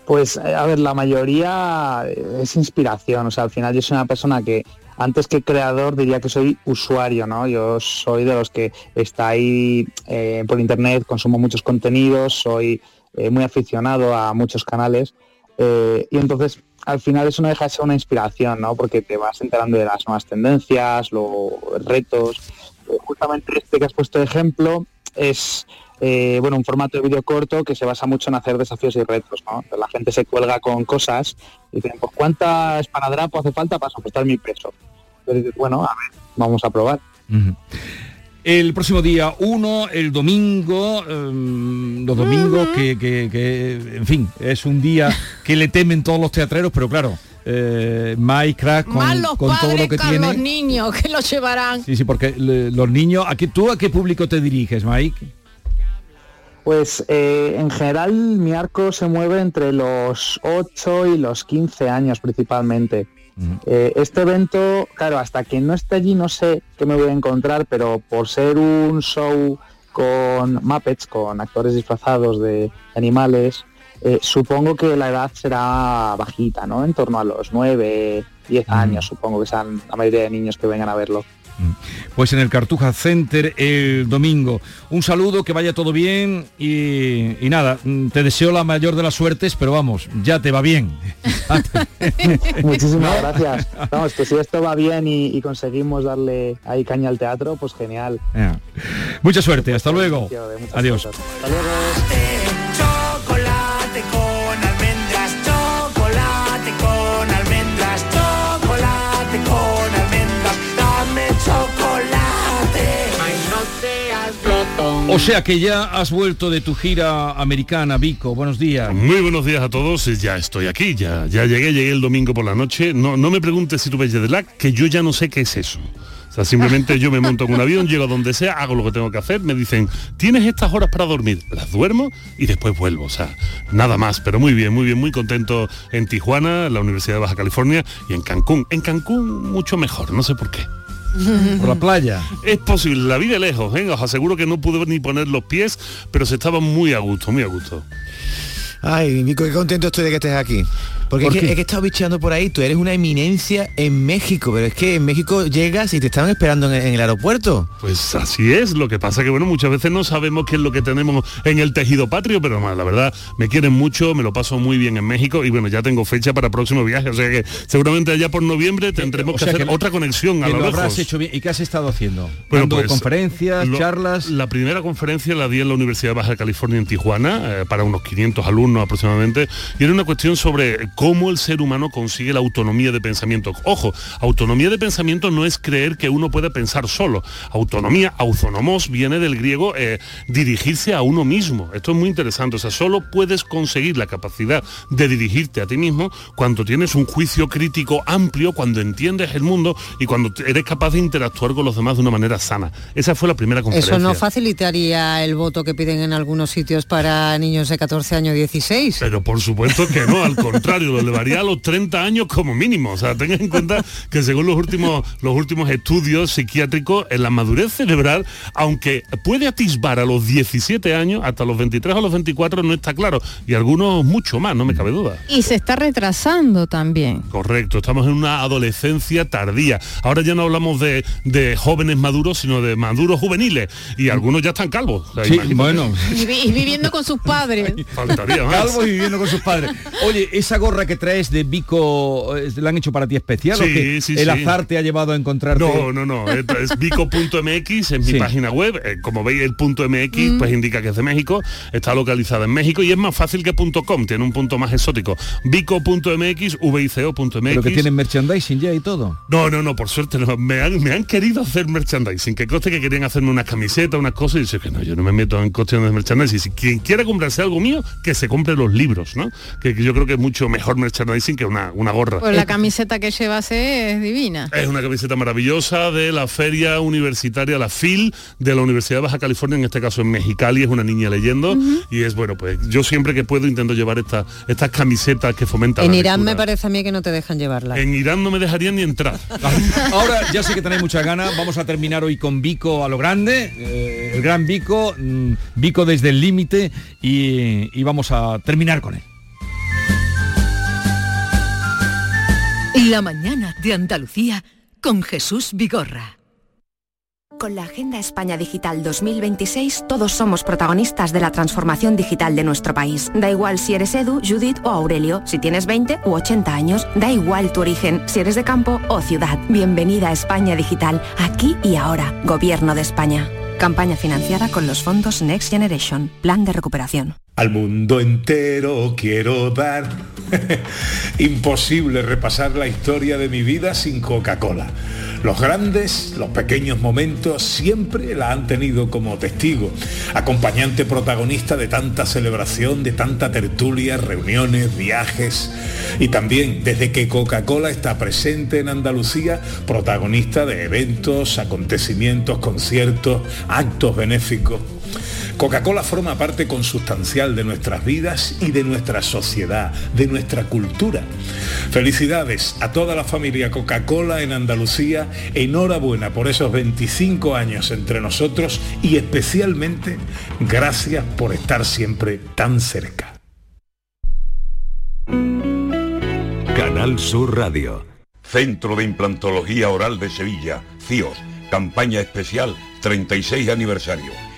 Pues eh, a ver, la mayoría es inspiración, o sea, al final yo soy una persona que antes que creador diría que soy usuario, ¿no? Yo soy de los que está ahí eh, por internet, consumo muchos contenidos, soy eh, muy aficionado a muchos canales eh, y entonces al final eso no deja de ser una inspiración, ¿no? Porque te vas enterando de las nuevas tendencias, los retos. justamente este que has puesto de ejemplo es bueno, un formato de vídeo corto que se basa mucho en hacer desafíos y retos. ¿no? La gente se cuelga con cosas y dicen, pues ¿cuánta espanadrapo hace falta para soportar mi peso? bueno, a ver, vamos a probar. El próximo día 1, el domingo, em, los domingos, que, en fin, es un día que le temen todos los teatreros, pero claro, eh, Mike Crack con, todo lo que tiene. los niños que los llevarán. Sí, sí, porque los niños, ¿a ¿tú a qué público te diriges, Mike? Pues eh, en general mi arco se mueve entre los 8 y los 15 años principalmente. Eh, este evento, claro, hasta que no esté allí no sé qué me voy a encontrar, pero por ser un show con Muppets, con actores disfrazados de animales, eh, supongo que la edad será bajita, ¿no? En torno a los 9, 10 años, supongo que sean la mayoría de niños que vengan a verlo. Pues en el Cartuja Center el domingo. Un saludo, que vaya todo bien y, nada, te deseo la mayor de las suertes, pero vamos, ya te va bien. Muchísimas gracias. Vamos, que si esto va bien y, conseguimos darle ahí caña al teatro, pues genial. Mucha suerte, hasta luego. Adiós. O sea que ya has vuelto de tu gira americana, Vico. Buenos días. Muy buenos días a todos. Ya estoy aquí, ya, ya llegué, llegué el domingo por la noche. No, no me preguntes si tú ves jet lag, que yo ya no sé qué es eso. O sea, simplemente yo me monto en un avión, llego a donde sea, hago lo que tengo que hacer, me dicen, tienes estas horas para dormir, las duermo y después vuelvo. O sea, nada más, pero muy bien, muy bien, muy contento en Tijuana, la Universidad de Baja California y en Cancún. En Cancún mucho mejor, no sé por qué. Por la playa. Es posible, la vida lejos, venga, os aseguro que no pude ni poner los pies, pero se estaba muy a gusto, muy a gusto. Ay, Nico, qué contento estoy de que estés aquí. Porque es, que, he estado bicheando por ahí, tú eres una eminencia en México, pero es que en México llegas y te estaban esperando en, el aeropuerto. Pues así es, lo que pasa que bueno, muchas veces no sabemos qué es lo que tenemos en el tejido patrio, pero la verdad, me quieren mucho, me lo paso muy bien en México y bueno, ya tengo fecha para próximo viaje, o sea que seguramente allá por noviembre tendremos que hacer otra conexión a lo, lejos. hecho bien. ¿Y qué has estado haciendo? Bueno, pues, conferencias, charlas. La primera conferencia la di en la Universidad de Baja California en Tijuana, eh, para unos 500 alumnos aproximadamente, y era una cuestión sobre cómo el ser humano consigue la autonomía de pensamiento. Ojo, autonomía de pensamiento no es creer que uno puede pensar solo. Autonomía, autonomos, viene del griego eh, dirigirse a uno mismo. Esto es muy interesante. O sea, solo puedes conseguir la capacidad de dirigirte a ti mismo cuando tienes un juicio crítico amplio, cuando entiendes el mundo y cuando eres capaz de interactuar con los demás de una manera sana. Esa fue la primera conferencia. Eso no facilitaría el voto que piden en algunos sitios para niños de 14 años 16. Pero por supuesto que no, al contrario, lo elevaría a los 30 años como mínimo. O sea, tengan en cuenta que según los últimos, los últimos estudios psiquiátricos, en la madurez cerebral, aunque puede atisbar a los 17 años, hasta los 23 o los 24 no está claro. Y algunos mucho más, no me cabe duda. Y se está retrasando también. Correcto, estamos en una adolescencia tardía. Ahora ya no hablamos de, jóvenes maduros, sino de maduros juveniles. Y algunos ya están calvos. bueno. Y, viviendo con sus padres. Faltaría más. Calvos y viviendo con sus padres. Oye, esa gorra que trae es de Vico, ¿la han hecho para ti especial? Sí, sí, el azar te ha llevado a encontrarte? No, no, no, es vico.mx, en mi página web, eh, como veis el punto .mx mm. pues indica que es de México, está localizada en México y es más fácil que .com, tiene un punto más exótico. vico.mx, vico.mx. Pero que tienen merchandising ya y todo. No, no, no, por suerte no. Me han, me han querido hacer merchandising, que coste que querían hacerme unas camisetas, unas cosas, y dice que no, yo no me meto en cuestiones de merchandising. Si quien quiera comprarse algo mío, que se compre los libros, ¿no? Que, que yo creo que es mucho mejor merchandising que una, una gorra. Pues la camiseta que llevas es divina. Es una camiseta maravillosa de la feria universitaria, la FIL, de la Universidad de Baja California, en este caso en Mexicali, es una niña leyendo. Y es bueno, pues yo siempre que puedo intento llevar estas estas camisetas que fomentan. En Irán me parece a mí que no te dejan llevarla. En Irán no me dejarían ni entrar. Ahora ya sé que tenéis muchas ganas. Vamos a terminar hoy con Vico a lo grande. Eh, el gran Vico, mm, Vico desde el límite y vamos a terminar con él. La mañana de Andalucía con Jesús Vigorra. Con la Agenda España Digital 2026, todos somos protagonistas de la transformación digital de nuestro país. Da igual si eres Edu, Judith o Aurelio, si tienes 20 u 80 años, da igual tu origen, si eres de campo o ciudad. Bienvenida a España Digital, aquí y ahora, Gobierno de España. Campaña financiada con los fondos Next Generation, Plan de Recuperación. Al mundo entero quiero dar. Imposible repasar la historia de mi vida sin Coca-Cola. Los grandes, los pequeños momentos siempre la han tenido como testigo, acompañante protagonista de tanta celebración, de tanta tertulia, reuniones, viajes y también desde que Coca-Cola está presente en Andalucía, protagonista de eventos, acontecimientos, conciertos, actos benéficos. Coca-Cola forma parte consustancial de nuestras vidas y de nuestra sociedad, de nuestra cultura. Felicidades a toda la familia Coca-Cola en Andalucía, enhorabuena por esos 25 años entre nosotros y especialmente gracias por estar siempre tan cerca. Canal Sur Radio. Centro de Implantología Oral de Sevilla, CIOS, campaña especial 36 aniversario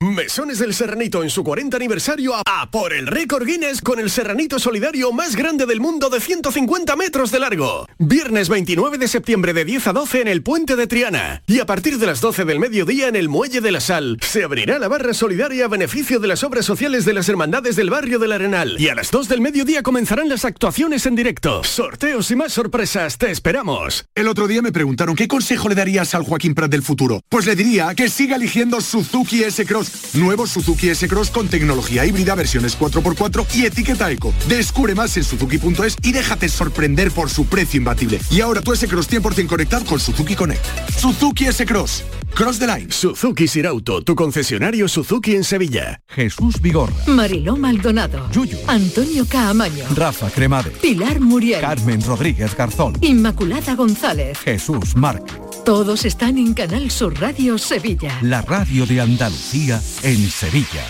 Mesones del Serranito en su 40 aniversario a, por el récord Guinness con el Serranito solidario más grande del mundo de 150 metros de largo. Viernes 29 de septiembre de 10 a 12 en el Puente de Triana. Y a partir de las 12 del mediodía en el Muelle de la Sal se abrirá la barra solidaria a beneficio de las obras sociales de las hermandades del barrio del Arenal. Y a las 2 del mediodía comenzarán las actuaciones en directo. Sorteos y más sorpresas, te esperamos. El otro día me preguntaron qué consejo le darías al Joaquín Prat del futuro. Pues le diría que siga eligiendo Suzuki S-Cross Nuevo Suzuki S-Cross con tecnología híbrida, versiones 4x4 y etiqueta eco. Descubre más en suzuki.es y déjate sorprender por su precio imbatible. Y ahora tu S-Cross 100% conectado con Suzuki Connect. Suzuki S-Cross. Cross the line. Suzuki Sirauto, tu concesionario Suzuki en Sevilla. Jesús Vigorra. Mariló Maldonado. Yuyu. Antonio Caamaño. Rafa Cremade. Pilar Muriel. Carmen Rodríguez Garzón. Inmaculada González. Jesús Márquez. Todos están en Canal Sur Radio Sevilla. La radio de Andalucía en Sevilla.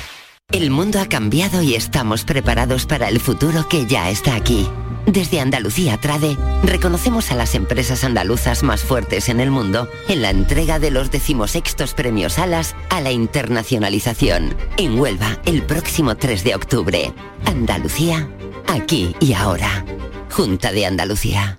El mundo ha cambiado y estamos preparados para el futuro que ya está aquí. Desde Andalucía Trade reconocemos a las empresas andaluzas más fuertes en el mundo en la entrega de los decimosextos premios Alas a la internacionalización en Huelva el próximo 3 de octubre. Andalucía, aquí y ahora. Junta de Andalucía.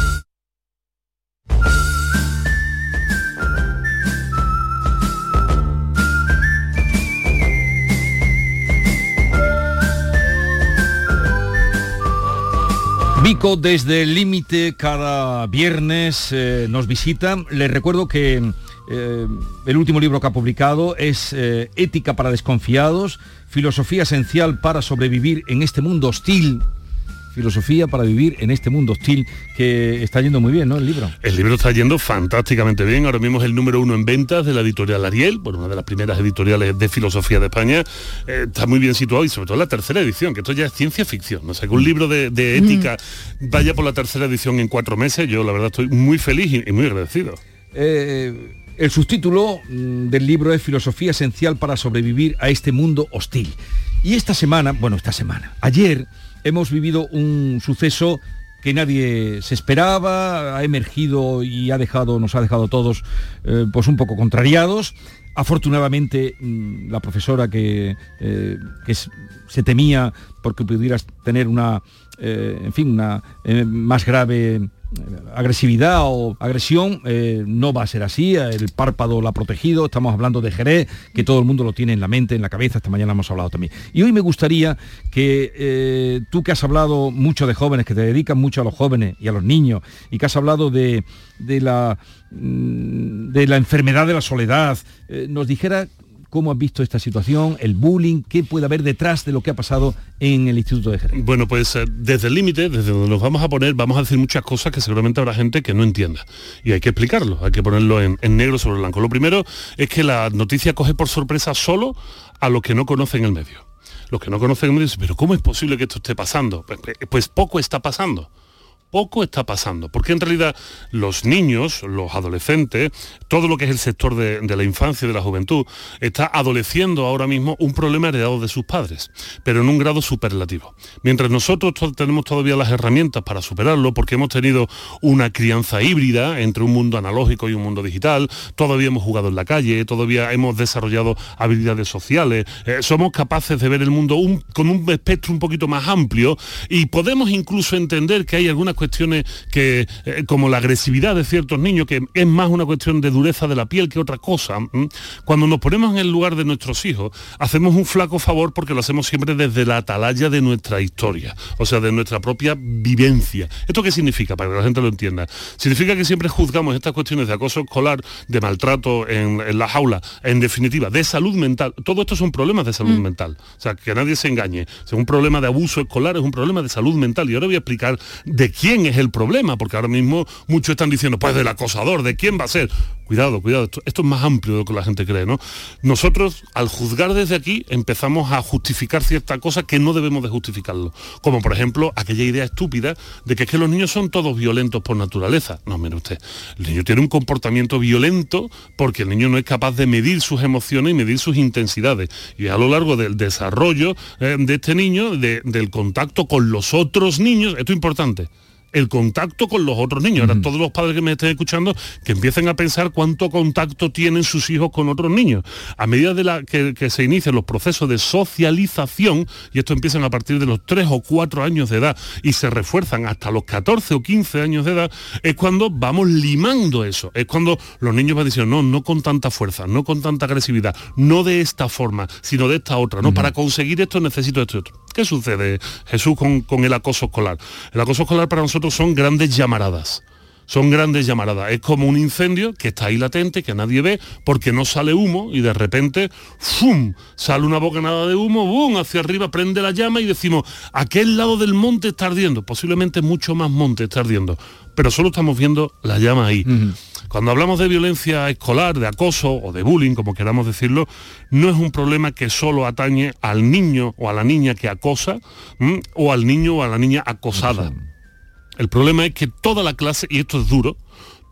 Vico desde el límite cada viernes eh, nos visita. Les recuerdo que eh, el último libro que ha publicado es eh, Ética para desconfiados, filosofía esencial para sobrevivir en este mundo hostil filosofía para vivir en este mundo hostil que está yendo muy bien, ¿no? El libro. El libro está yendo fantásticamente bien. Ahora mismo es el número uno en ventas de la editorial Ariel, bueno, una de las primeras editoriales de filosofía de España. Eh, está muy bien situado y sobre todo la tercera edición, que esto ya es ciencia ficción. O sea, que un libro de, de ética vaya por la tercera edición en cuatro meses, yo la verdad estoy muy feliz y, y muy agradecido. Eh, el subtítulo mm, del libro es Filosofía esencial para sobrevivir a este mundo hostil. Y esta semana, bueno, esta semana, ayer hemos vivido un suceso que nadie se esperaba, ha emergido y ha dejado, nos ha dejado todos eh, pues un poco contrariados. Afortunadamente mm, la profesora que, eh, se temía porque pudieras tener una, eh, en fin, una más grave agresividad o agresión eh, no va a ser así, el párpado lo ha protegido, estamos hablando de Jerez, que todo el mundo lo tiene en la mente, en la cabeza, esta mañana hemos hablado también. Y hoy me gustaría que eh, tú que has hablado mucho de jóvenes, que te dedican mucho a los jóvenes y a los niños, y que has hablado de, de la, mm, de la enfermedad de la soledad, eh, nos dijera ¿Cómo has visto esta situación, el bullying? ¿Qué puede haber detrás de lo que ha pasado en el Instituto de Jerez? Bueno, pues eh, desde el límite, desde donde nos vamos a poner, vamos a decir muchas cosas que seguramente habrá gente que no entienda. Y hay que explicarlo, hay que ponerlo en, negro sobre blanco. Lo primero es que la noticia coge por sorpresa solo a los que no conocen el medio. Los que no conocen el medio dicen, pero ¿cómo es posible que esto esté pasando? pues, pues, pues poco está pasando poco está pasando, porque en realidad los niños, los adolescentes, todo lo que es el sector de, la infancia y de la juventud, está adoleciendo ahora mismo un problema heredado de sus padres, pero en un grado superlativo. Mientras nosotros tenemos todavía las herramientas para superarlo, porque hemos tenido una crianza híbrida entre un mundo analógico y un mundo digital, todavía hemos jugado en la calle, todavía hemos desarrollado habilidades sociales, eh, somos capaces de ver el mundo con un espectro un poquito más amplio y podemos incluso entender que hay algunas cuestiones que, eh, como la agresividad de ciertos niños, que es más una cuestión de dureza de la piel que otra cosa, cuando nos ponemos en el lugar de nuestros hijos, hacemos un flaco favor porque lo hacemos siempre desde la atalaya de nuestra historia, o sea, de nuestra propia vivencia. ¿Esto qué significa? Para que la gente lo entienda. Significa que siempre juzgamos estas cuestiones de acoso escolar, de maltrato en, en la jaula, en definitiva, de salud mental. Todo esto son problemas de salud mm. mental. O sea, que nadie se engañe. es un problema de abuso escolar es un problema de salud mental. Y ahora voy a explicar de quién quién es el problema, porque ahora mismo muchos están diciendo, pues del acosador, ¿de quién va a ser? Cuidado, cuidado, esto, es más amplio de lo que la gente cree, ¿no? Nosotros, al juzgar desde aquí, empezamos a justificar cierta cosa que no debemos de justificarlo. Como por ejemplo, aquella idea estúpida de que es que los niños son todos violentos por naturaleza. No, mire usted, el niño tiene un comportamiento violento porque el niño no es capaz de medir sus emociones y medir sus intensidades. Y a lo largo del desarrollo eh, de este niño, del contacto con los otros niños, esto es importante, el contacto con los otros niños. Ahora, todos los padres que me estén escuchando, que empiecen a pensar cuánto contacto tienen sus hijos con otros niños. A medida de la que, se inician los procesos de socialización, y esto empiezan a partir de los 3 o 4 años de edad y se refuerzan hasta los 14 o 15 años de edad, es cuando vamos limando eso. Es cuando los niños van diciendo, no, no con tanta fuerza, no con tanta agresividad, no de esta forma, sino de esta otra. No, para conseguir esto necesito esto y otro. ¿Qué sucede, Jesús, con, el acoso escolar? El acoso escolar para nosotros son grandes llamaradas son grandes llamaradas. Es como un incendio que está ahí latente, que nadie ve, porque no sale humo y de repente, ¡fum! sale una bocanada de humo, ¡bum! hacia arriba, prende la llama y decimos, aquel lado del monte está ardiendo. Posiblemente mucho más monte está ardiendo, pero solo estamos viendo la llama ahí. Cuando hablamos de violencia escolar, de acoso o de bullying, como queramos decirlo, no es un problema que solo atañe al niño o a la niña que acosa o al niño o a la niña acosada. El problema es que toda la clase, y esto es duro,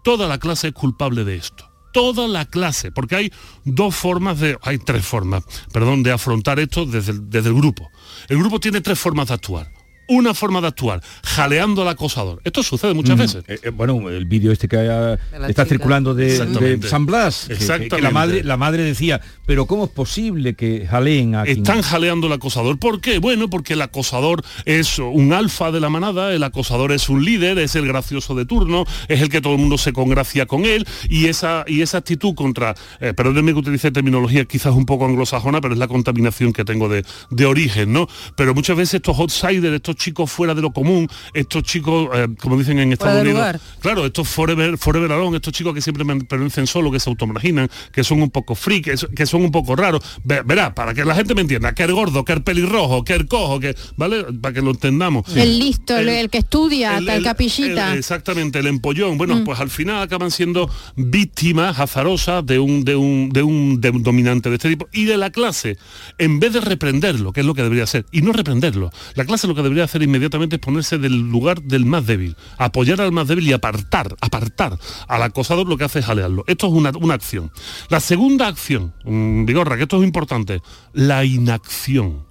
toda la clase es culpable de esto. Toda la clase, porque hay dos formas de, hay tres formas, perdón, de afrontar esto desde desde el grupo. El grupo tiene tres formas de actuar una forma de actuar, jaleando al acosador. Esto sucede muchas veces. Eh, eh, bueno, el vídeo este que está circulando de, San Blas, que, la, madre, la madre decía, pero ¿cómo es posible que jaleen a Están jaleando al acosador. ¿Por qué? Bueno, porque el acosador es un alfa de la manada, el acosador es un líder, es el gracioso de turno, es el que todo el mundo se congracia con él, y esa, y esa actitud contra, eh, perdónenme que utilice terminología quizás un poco anglosajona, pero es la contaminación que tengo de, de origen, ¿no? Pero muchas veces estos outsiders, estos chicos fuera de lo común, estos chicos, eh, como dicen en Estados Unidos, claro, estos forever, forever alone, estos chicos que siempre permanecen solo, que se automarginan, que son un poco freak, que son un poco raros. Verá, para que la gente me entienda, que el gordo, que el pelirrojo, que el cojo, que, ¿vale? Para que lo entendamos. El listo, el, que estudia, el, capillita. exactamente, el empollón. Bueno, mm. pues al final acaban siendo víctimas azarosas de un, de un, de un, de un dominante de este tipo y de la clase, en vez de reprenderlo, que es lo que debería hacer, y no reprenderlo. La clase lo que debería hacer inmediatamente es ponerse del lugar del más débil, apoyar al más débil y apartar, apartar al acosador lo que hace es jalearlo. Esto es una, una acción. La segunda acción, um, Vigorra, que esto es importante, la inacción.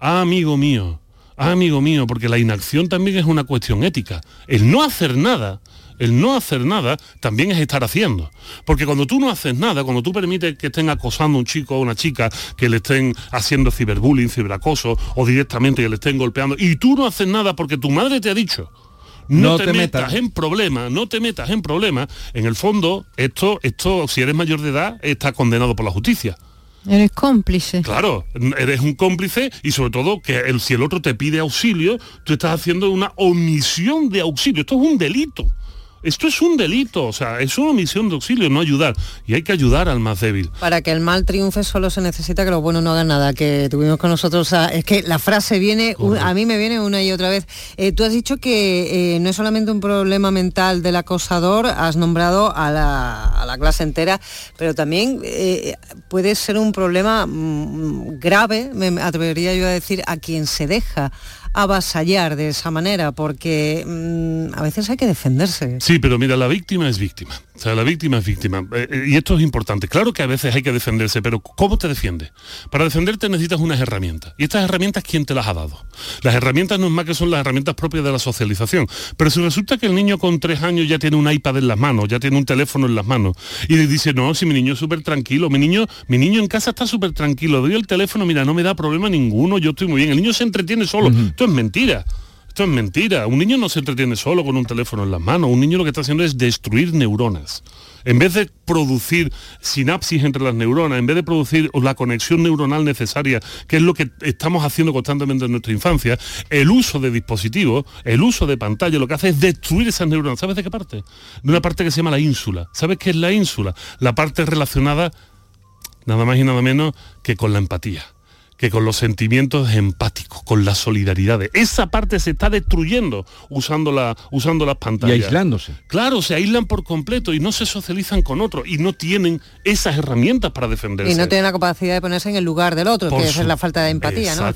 Ah, amigo mío, ah, amigo mío, porque la inacción también es una cuestión ética. El no hacer nada el no hacer nada también es estar haciendo. Porque cuando tú no haces nada, cuando tú permites que estén acosando a un chico o una chica, que le estén haciendo ciberbullying, ciberacoso, o directamente que le estén golpeando, y tú no haces nada porque tu madre te ha dicho, no, No te, te metas, metas. en problemas, no te metas en problemas. En el fondo, esto, esto, si eres mayor de edad, estás condenado por la justicia. Eres cómplice. Claro, eres un cómplice y sobre todo que el, si el otro te pide auxilio, tú estás haciendo una omisión de auxilio. Esto es un delito. Esto es un delito, o sea, es una omisión de auxilio, no ayudar. Y hay que ayudar al más débil. Para que el mal triunfe solo se necesita que los buenos no hagan nada, que tuvimos con nosotros, a- es que la frase viene, un- a mí me viene una y otra vez. Eh, tú has dicho que eh, no es solamente un problema mental del acosador, has nombrado a la, a la clase entera, pero también eh, puede ser un problema mm, grave, me atrevería yo a decir, a quien se deja avasallar de esa manera, porque mm, a veces hay que defenderse. Sí, pero mira, la víctima es víctima. O sea, la víctima es víctima. Eh, eh, y esto es importante. Claro que a veces hay que defenderse, pero ¿cómo te defiendes? Para defenderte necesitas unas herramientas. Y estas herramientas, ¿quién te las ha dado? Las herramientas no es más que son las herramientas propias de la socialización. Pero si resulta que el niño con tres años ya tiene un iPad en las manos, ya tiene un teléfono en las manos, y le dice, no, si mi niño es súper tranquilo, mi niño, mi niño en casa está súper tranquilo, doy el teléfono, mira, no me da problema ninguno, yo estoy muy bien. El niño se entretiene solo. Esto es mentira. Esto es mentira. Un niño no se entretiene solo con un teléfono en las manos. Un niño lo que está haciendo es destruir neuronas. En vez de producir sinapsis entre las neuronas, en vez de producir la conexión neuronal necesaria, que es lo que estamos haciendo constantemente en nuestra infancia, el uso de dispositivos, el uso de pantalla, lo que hace es destruir esas neuronas. ¿Sabes de qué parte? De una parte que se llama la ínsula. ¿Sabes qué es la ínsula? La parte relacionada nada más y nada menos que con la empatía que con los sentimientos empáticos, con la solidaridad. Esa parte se está destruyendo usando, la, usando las pantallas. Y aislándose. Claro, se aíslan por completo y no se socializan con otros y no tienen esas herramientas para defenderse. Y no tiene la capacidad de ponerse en el lugar del otro, Por que su- es la falta de empatía, ¿no? Al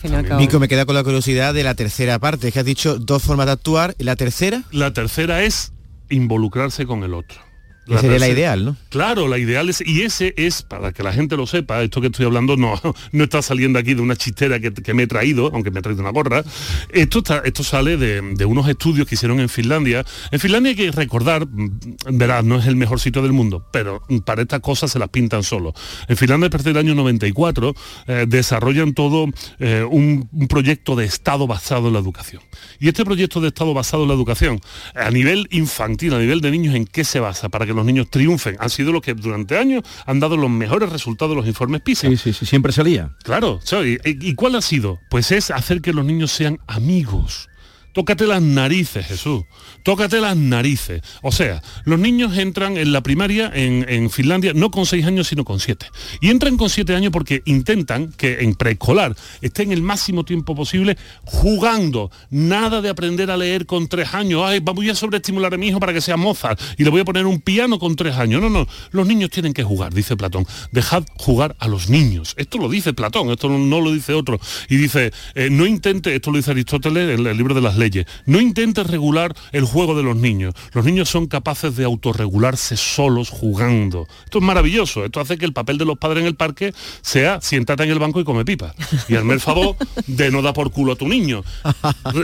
me queda con la curiosidad de la tercera parte. Es que has dicho dos formas de actuar. ¿Y la tercera? La tercera es involucrarse con el otro. Que sería la ideal, ¿no? Claro, la ideal es, y ese es, para que la gente lo sepa, esto que estoy hablando no, no está saliendo aquí de una chistera que, que me he traído, aunque me he traído una gorra, esto, está, esto sale de, de unos estudios que hicieron en Finlandia. En Finlandia hay que recordar, mm, verás, no es el mejor sitio del mundo, pero mm, para estas cosas se las pintan solo. En Finlandia, a partir del año 94, eh, desarrollan todo eh, un, un proyecto de Estado basado en la educación. Y este proyecto de Estado basado en la educación, a nivel infantil, a nivel de niños, ¿en qué se basa para que los niños triunfen? Han sido los que durante años han dado los mejores resultados de los informes PISA. Sí, sí, sí, siempre salía. Claro, ¿sabes? ¿Y, y cuál ha sido? Pues es hacer que los niños sean amigos. Tócate las narices, Jesús. Tócate las narices. O sea, los niños entran en la primaria en, Finlandia no con seis años, sino con siete. Y entran con siete años porque intentan que en preescolar estén el máximo tiempo posible jugando. Nada de aprender a leer con tres años. Ay, voy a sobreestimular a mi hijo para que sea Mozart y le voy a poner un piano con tres años. No, no. Los niños tienen que jugar, dice Platón. Dejad jugar a los niños. Esto lo dice Platón, esto no, no lo dice otro. Y dice, eh, no intente, esto lo dice Aristóteles en el libro de las leyes, no intentes regular el juego de los niños. Los niños son capaces de autorregularse solos jugando. Esto es maravilloso. Esto hace que el papel de los padres en el parque sea siéntate en el banco y come pipa. Y hazme el favor de no dar por culo a tu niño.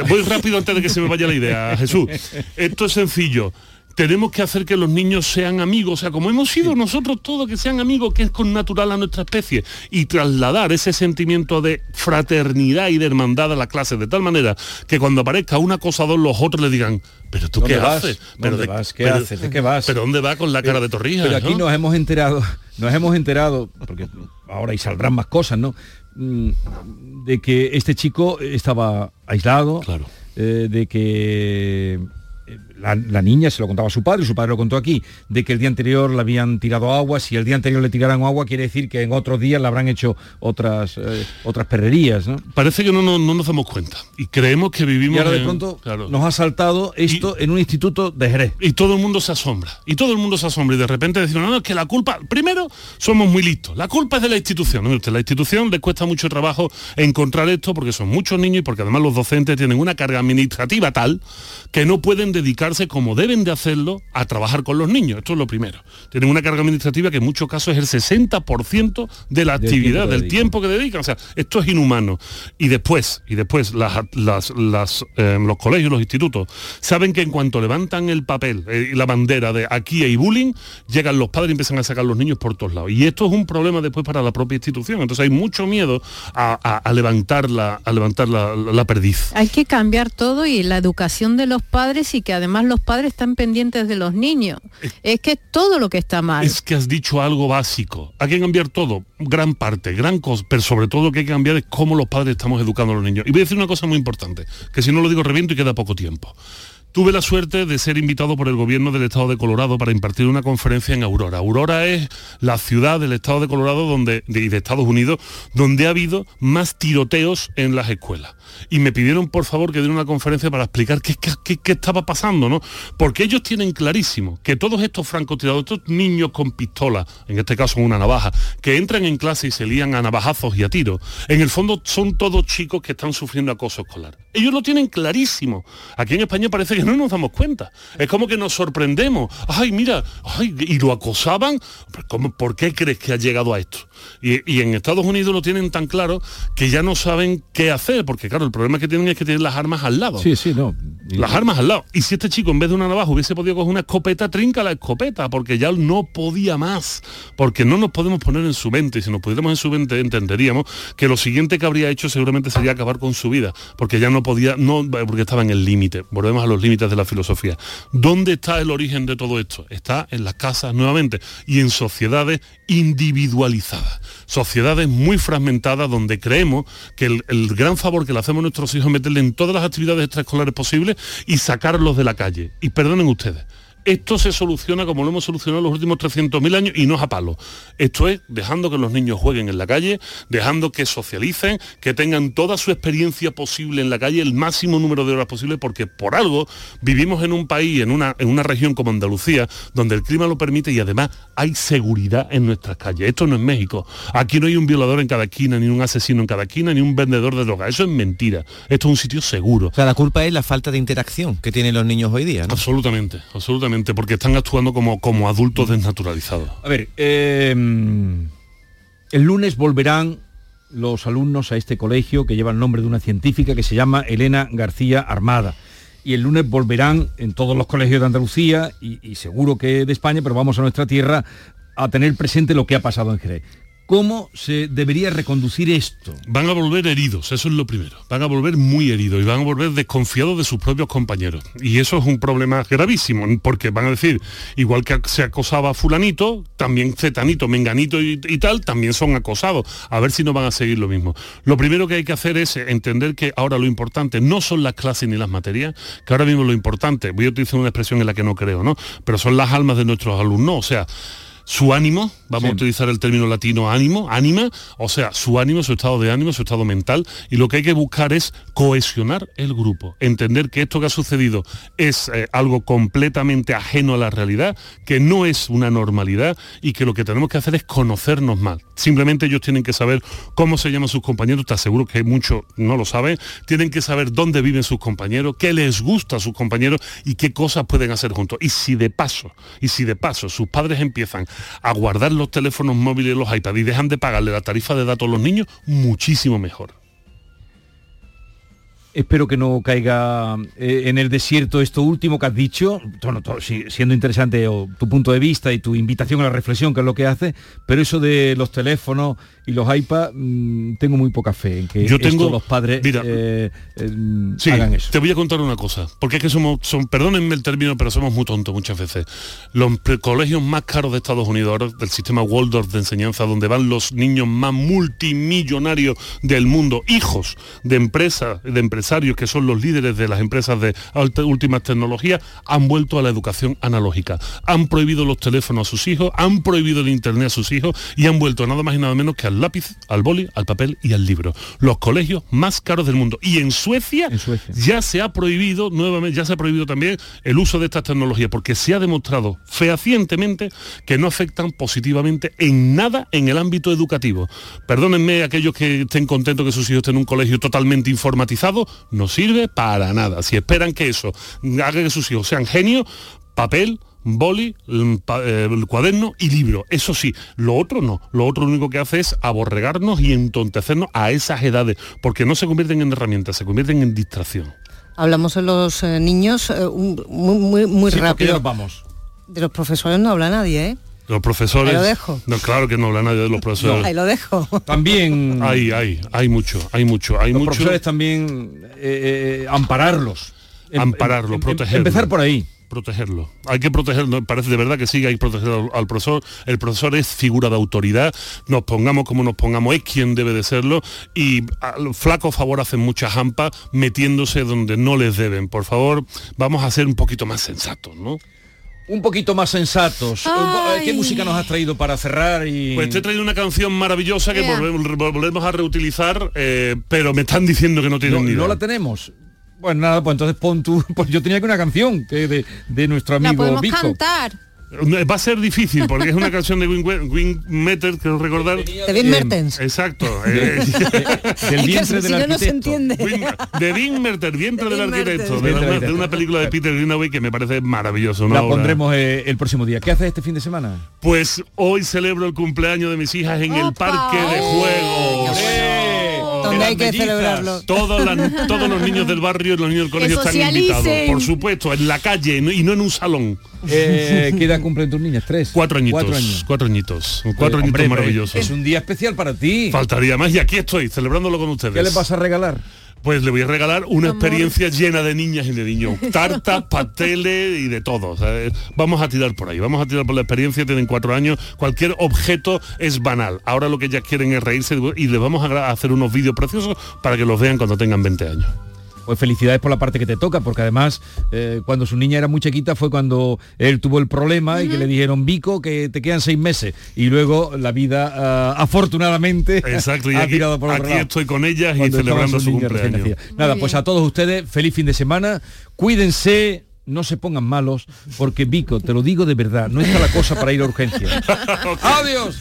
Voy rápido antes de que se me vaya la idea, Jesús. Esto es sencillo. Tenemos que hacer que los niños sean amigos, o sea, como hemos sido nosotros todos, que sean amigos, que es con natural a nuestra especie, y trasladar ese sentimiento de fraternidad y de hermandad a la clase, de tal manera que cuando aparezca un acosador, los otros le digan, pero tú ¿Dónde qué vas? haces? ¿Dónde pero vas? ¿Qué haces? ¿De qué vas? Pero ¿dónde va con la cara de torrijas? Pero aquí no? nos hemos enterado, nos hemos enterado, porque ahora y saldrán más cosas, ¿no? Mm, De que este chico estaba aislado, eh, de que eh, la, la niña se lo contaba a su padre, su padre lo contó aquí, de que el día anterior le habían tirado agua, si el día anterior le tiraran agua quiere decir que en otros días le habrán hecho otras eh, otras perrerías, ¿no? Parece que no, no, no nos damos cuenta y creemos que vivimos Y ahora de en- pronto claro. nos ha saltado esto en un instituto de Jerez. y todo el mundo se asombra y todo el mundo se asombra y de repente decimos no, no, es que la culpa primero somos muy listos la culpa es de la institución la institución les cuesta mucho trabajo encontrar esto porque son muchos niños y porque además los docentes tienen una carga administrativa tal que no pueden dedicar dedicarse, como deben de hacerlo, a trabajar con los niños. Esto es lo primero. Tienen una carga administrativa que en muchos casos es el 60% de la actividad, del tiempo que dedican. O sea, esto es inhumano. Y después, y después las, las, las, eh, los colegios, los institutos, saben que en cuanto levantan el papel eh, y la bandera de aquí hay bullying, llegan los padres y empiezan a sacar los niños por todos lados. Y esto es un problema después para la propia institución. Entonces hay mucho miedo a, a- a levantar, la, a levantar la, la perdiz. Hay que cambiar todo y la educación de los padres y que además los padres están pendientes de los niños. Es que es todo lo que está mal. Es que has dicho algo básico. Hay que cambiar todo, gran parte, gran cosa, pero sobre todo lo que hay que cambiar es cómo los padres estamos educando a los niños. Y voy a decir una cosa muy importante, que si no lo digo reviento y queda poco tiempo. Tuve la suerte de ser invitado por el gobierno del estado de Colorado para impartir una conferencia en Aurora. Aurora es la ciudad del estado de Colorado donde, de, y de Estados Unidos donde ha habido más tiroteos en las escuelas. Y me pidieron por favor que diera una conferencia para explicar qué, estaba pasando, ¿no? Porque ellos tienen clarísimo que todos estos francotiradores, estos niños con pistola, en este caso una navaja, que entran en clase y se lían a navajazos y a tiros, en el fondo son todos chicos que están sufriendo acoso escolar. Ellos lo tienen clarísimo. Aquí en España parece que no nos damos cuenta. Es como que nos sorprendemos. Ay, mira, ay, y lo acosaban. ¿cómo- ¿Por qué crees que ha llegado a esto? Y en Estados Unidos lo tienen tan claro que ya no saben qué hacer, porque claro, el problema que tienen es que tienen las armas al lado. Sí, sí, no. Las armas al lado. Y si este chico en vez de una navaja hubiese podido coger una escopeta, trinca la escopeta, porque ya no podía más. Porque no nos podemos poner en su mente. Si nos pudiéramos en su mente, entenderíamos que lo siguiente que habría hecho seguramente sería acabar con su vida. Porque ya no podía, no, porque estaba en el límite. Volvemos a los límites de la filosofía. ¿Dónde está el origen de todo esto? Está en las casas nuevamente y en sociedades individualizadas. Sociedades muy fragmentadas donde creemos que el, el gran favor que le hacemos a nuestros hijos es meterle en todas las actividades extraescolares posibles y sacarlos de la calle. Y perdonen ustedes. Esto se soluciona como lo hemos solucionado los últimos 300.000 años y no es a palo. Esto es dejando que los niños jueguen en la calle, dejando que socialicen, que tengan toda su experiencia posible en la calle, el máximo número de horas posible, porque por algo vivimos en un país, en una, en una región como Andalucía, donde el clima lo permite y además hay seguridad en nuestras calles. Esto no es México. Aquí no hay un violador en cada esquina, ni un asesino en cada esquina, ni un vendedor de drogas. Eso es mentira. Esto es un sitio seguro. O sea, la culpa es la falta de interacción que tienen los niños hoy día, ¿no? Absolutamente, absolutamente, porque están actuando como, como adultos desnaturalizados. A ver, eh, el lunes volverán los alumnos a este colegio que lleva el nombre de una científica que se llama Elena García Armada. Y el lunes volverán en todos los colegios de Andalucía y, y seguro que de España, pero vamos a nuestra tierra a tener presente lo que ha pasado en Jerez. ¿Cómo se debería reconducir esto? Van a volver heridos, eso es lo primero. Van a volver muy heridos y van a volver desconfiados de sus propios compañeros. Y eso es un problema gravísimo, porque van a decir, igual que se acosaba a fulanito, también cetanito, menganito y, y tal, también son acosados. A ver si no van a seguir lo mismo. Lo primero que hay que hacer es entender que ahora lo importante no son las clases ni las materias, que ahora mismo lo importante, voy a utilizar una expresión en la que no creo, ¿no? Pero son las almas de nuestros alumnos, o sea, su ánimo, vamos a utilizar el término latino ánimo, ánima, o sea, su ánimo, su estado de ánimo, su estado mental, y lo que hay que buscar es cohesionar el grupo, entender que esto que ha sucedido es eh, algo completamente ajeno a la realidad, que no es una normalidad y que lo que tenemos que hacer es conocernos más. Simplemente ellos tienen que saber cómo se llaman sus compañeros, te aseguro que muchos no lo saben, tienen que saber dónde viven sus compañeros, qué les gusta a sus compañeros y qué cosas pueden hacer juntos. Y si de paso, y si de paso sus padres empiezan a guardar los teléfonos móviles y los iPads y dejan de pagarle la tarifa de datos a los niños, muchísimo mejor. Espero que no caiga eh, en el desierto esto último que has dicho, bueno, todo, si- siendo interesante o, tu punto de vista y tu invitación a la reflexión, que es lo que hace, pero eso de los teléfonos y los iPads, mm, tengo muy poca fe en que Yo esto tengo- los padres mira, eh, eh, Sí, hagan eso. te voy a contar una cosa, porque es que somos, son, perdónenme el término, pero somos muy tontos muchas veces. Los colegios más caros de Estados Unidos, ahora del sistema Waldorf de enseñanza, donde van los niños más multimillonarios del mundo, hijos de empresas, de empresarios que son los líderes de las empresas de alta- últimas tecnologías, han vuelto a la educación analógica. Han prohibido los teléfonos a sus hijos, han prohibido el internet a sus hijos y han vuelto nada más y nada menos que al lápiz, al boli, al papel y al libro. Los colegios más caros del mundo. Y en Suecia, ya se ha prohibido, nuevamente, ya se ha prohibido también el uso de estas tecnologías, porque se ha demostrado fehacientemente que no afectan positivamente en nada en el ámbito educativo. Perdónenme aquellos que estén contentos que sus hijos estén en un colegio totalmente informatizado, no sirve para nada. Si esperan que eso haga que sus hijos sean genios, papel, boli, mm, eh, el cuaderno y libro. Eso sí, lo otro no. Lo otro lo único que hace es aborregarnos y entontecernos a esas edades, porque no se convierten en herramientas, se convierten en distracción. Hablamos de los eh, niños eh, muy, muy, muy rápido. vamos. De los profesores no habla nadie, ¿eh? Los profesores. Ahí lo dejo. No, claro que no habla nadie de los profesores. Ahí lo dejo. También. Hay, hay, hay mucho, hay mucho, hay los mucho. profesores también eh, eh, ampararlos. Em- Ampararlo, em- protegerlo. Empezar por ahí. protegerlo. Hay que protegerlo, parece de verdad que sí, hay que proteger al, al profesor. El profesor es figura de autoridad, nos pongamos como nos pongamos, es quien debe de serlo y al flaco favor hacen mucha jampa metiéndose donde no les deben. Por favor, vamos a ser un poquito más sensatos, ¿no? Un poquito más sensatos. Po- Ay. ¿Qué música nos has traído para cerrar? Y... Pues te he traído una canción maravillosa que volvemos, volvemos a reutilizar, eh, pero me están diciendo que no tienen no, ni no la tenemos. Pues nada, pues entonces pon tú. Pues yo tenía que una canción que de, de nuestro La amigo podemos Vico. cantar. Va a ser difícil porque es una canción de Wim, Meter, quiero recordar. De Mertens. Exacto. eh, Del Es que vientre si del no, no se arquitecto. entiende. Wim- de Wim Merter, vientre del arquitecto, Mertens. de, una, película de Peter Greenaway que me parece maravilloso. La obra. pondremos eh, el próximo día. ¿Qué haces este fin de semana? Pues hoy celebro el cumpleaños de mis hijas en el parque de juegos. Donde hay que mellizas. celebrarlo. Todos, las- todos los niños del barrio y los niños del colegio están invitados. Por supuesto, en la calle y no en un salón. Eh, ¿Qué edad cumplen tus niñas? ¿Tres? Cuatro añitos. Cuatro años. Cuatro añitos. Cuatro Pues, añitos hombre, maravillosos. Es un día especial para ti. Faltaría más y aquí estoy, celebrándolo con ustedes. ¿Qué les vas a regalar? Pues le voy a regalar una experiencia llena de niñas y de niños. Tartas, pasteles y de todo. Vamos a tirar por ahí, vamos a tirar por la experiencia, tienen cuatro años, cualquier objeto es banal. Ahora lo que ellas quieren es reírse y les vamos a hacer unos vídeos preciosos para que los vean cuando tengan 20 años. Pues felicidades por la parte que te toca, porque además eh, cuando su niña era muy chiquita fue cuando él tuvo el problema y que le dijeron Vico que te quedan seis meses y luego la vida ah, afortunadamente Exacto, y ha aquí, tirado por aquí estoy con ellas y celebrando su cumpleaños. Nada, pues a todos ustedes, feliz fin de semana, cuídense, no se pongan malos, porque Vico, te lo digo de verdad, no está la cosa para ir a urgencias. ¡Adiós!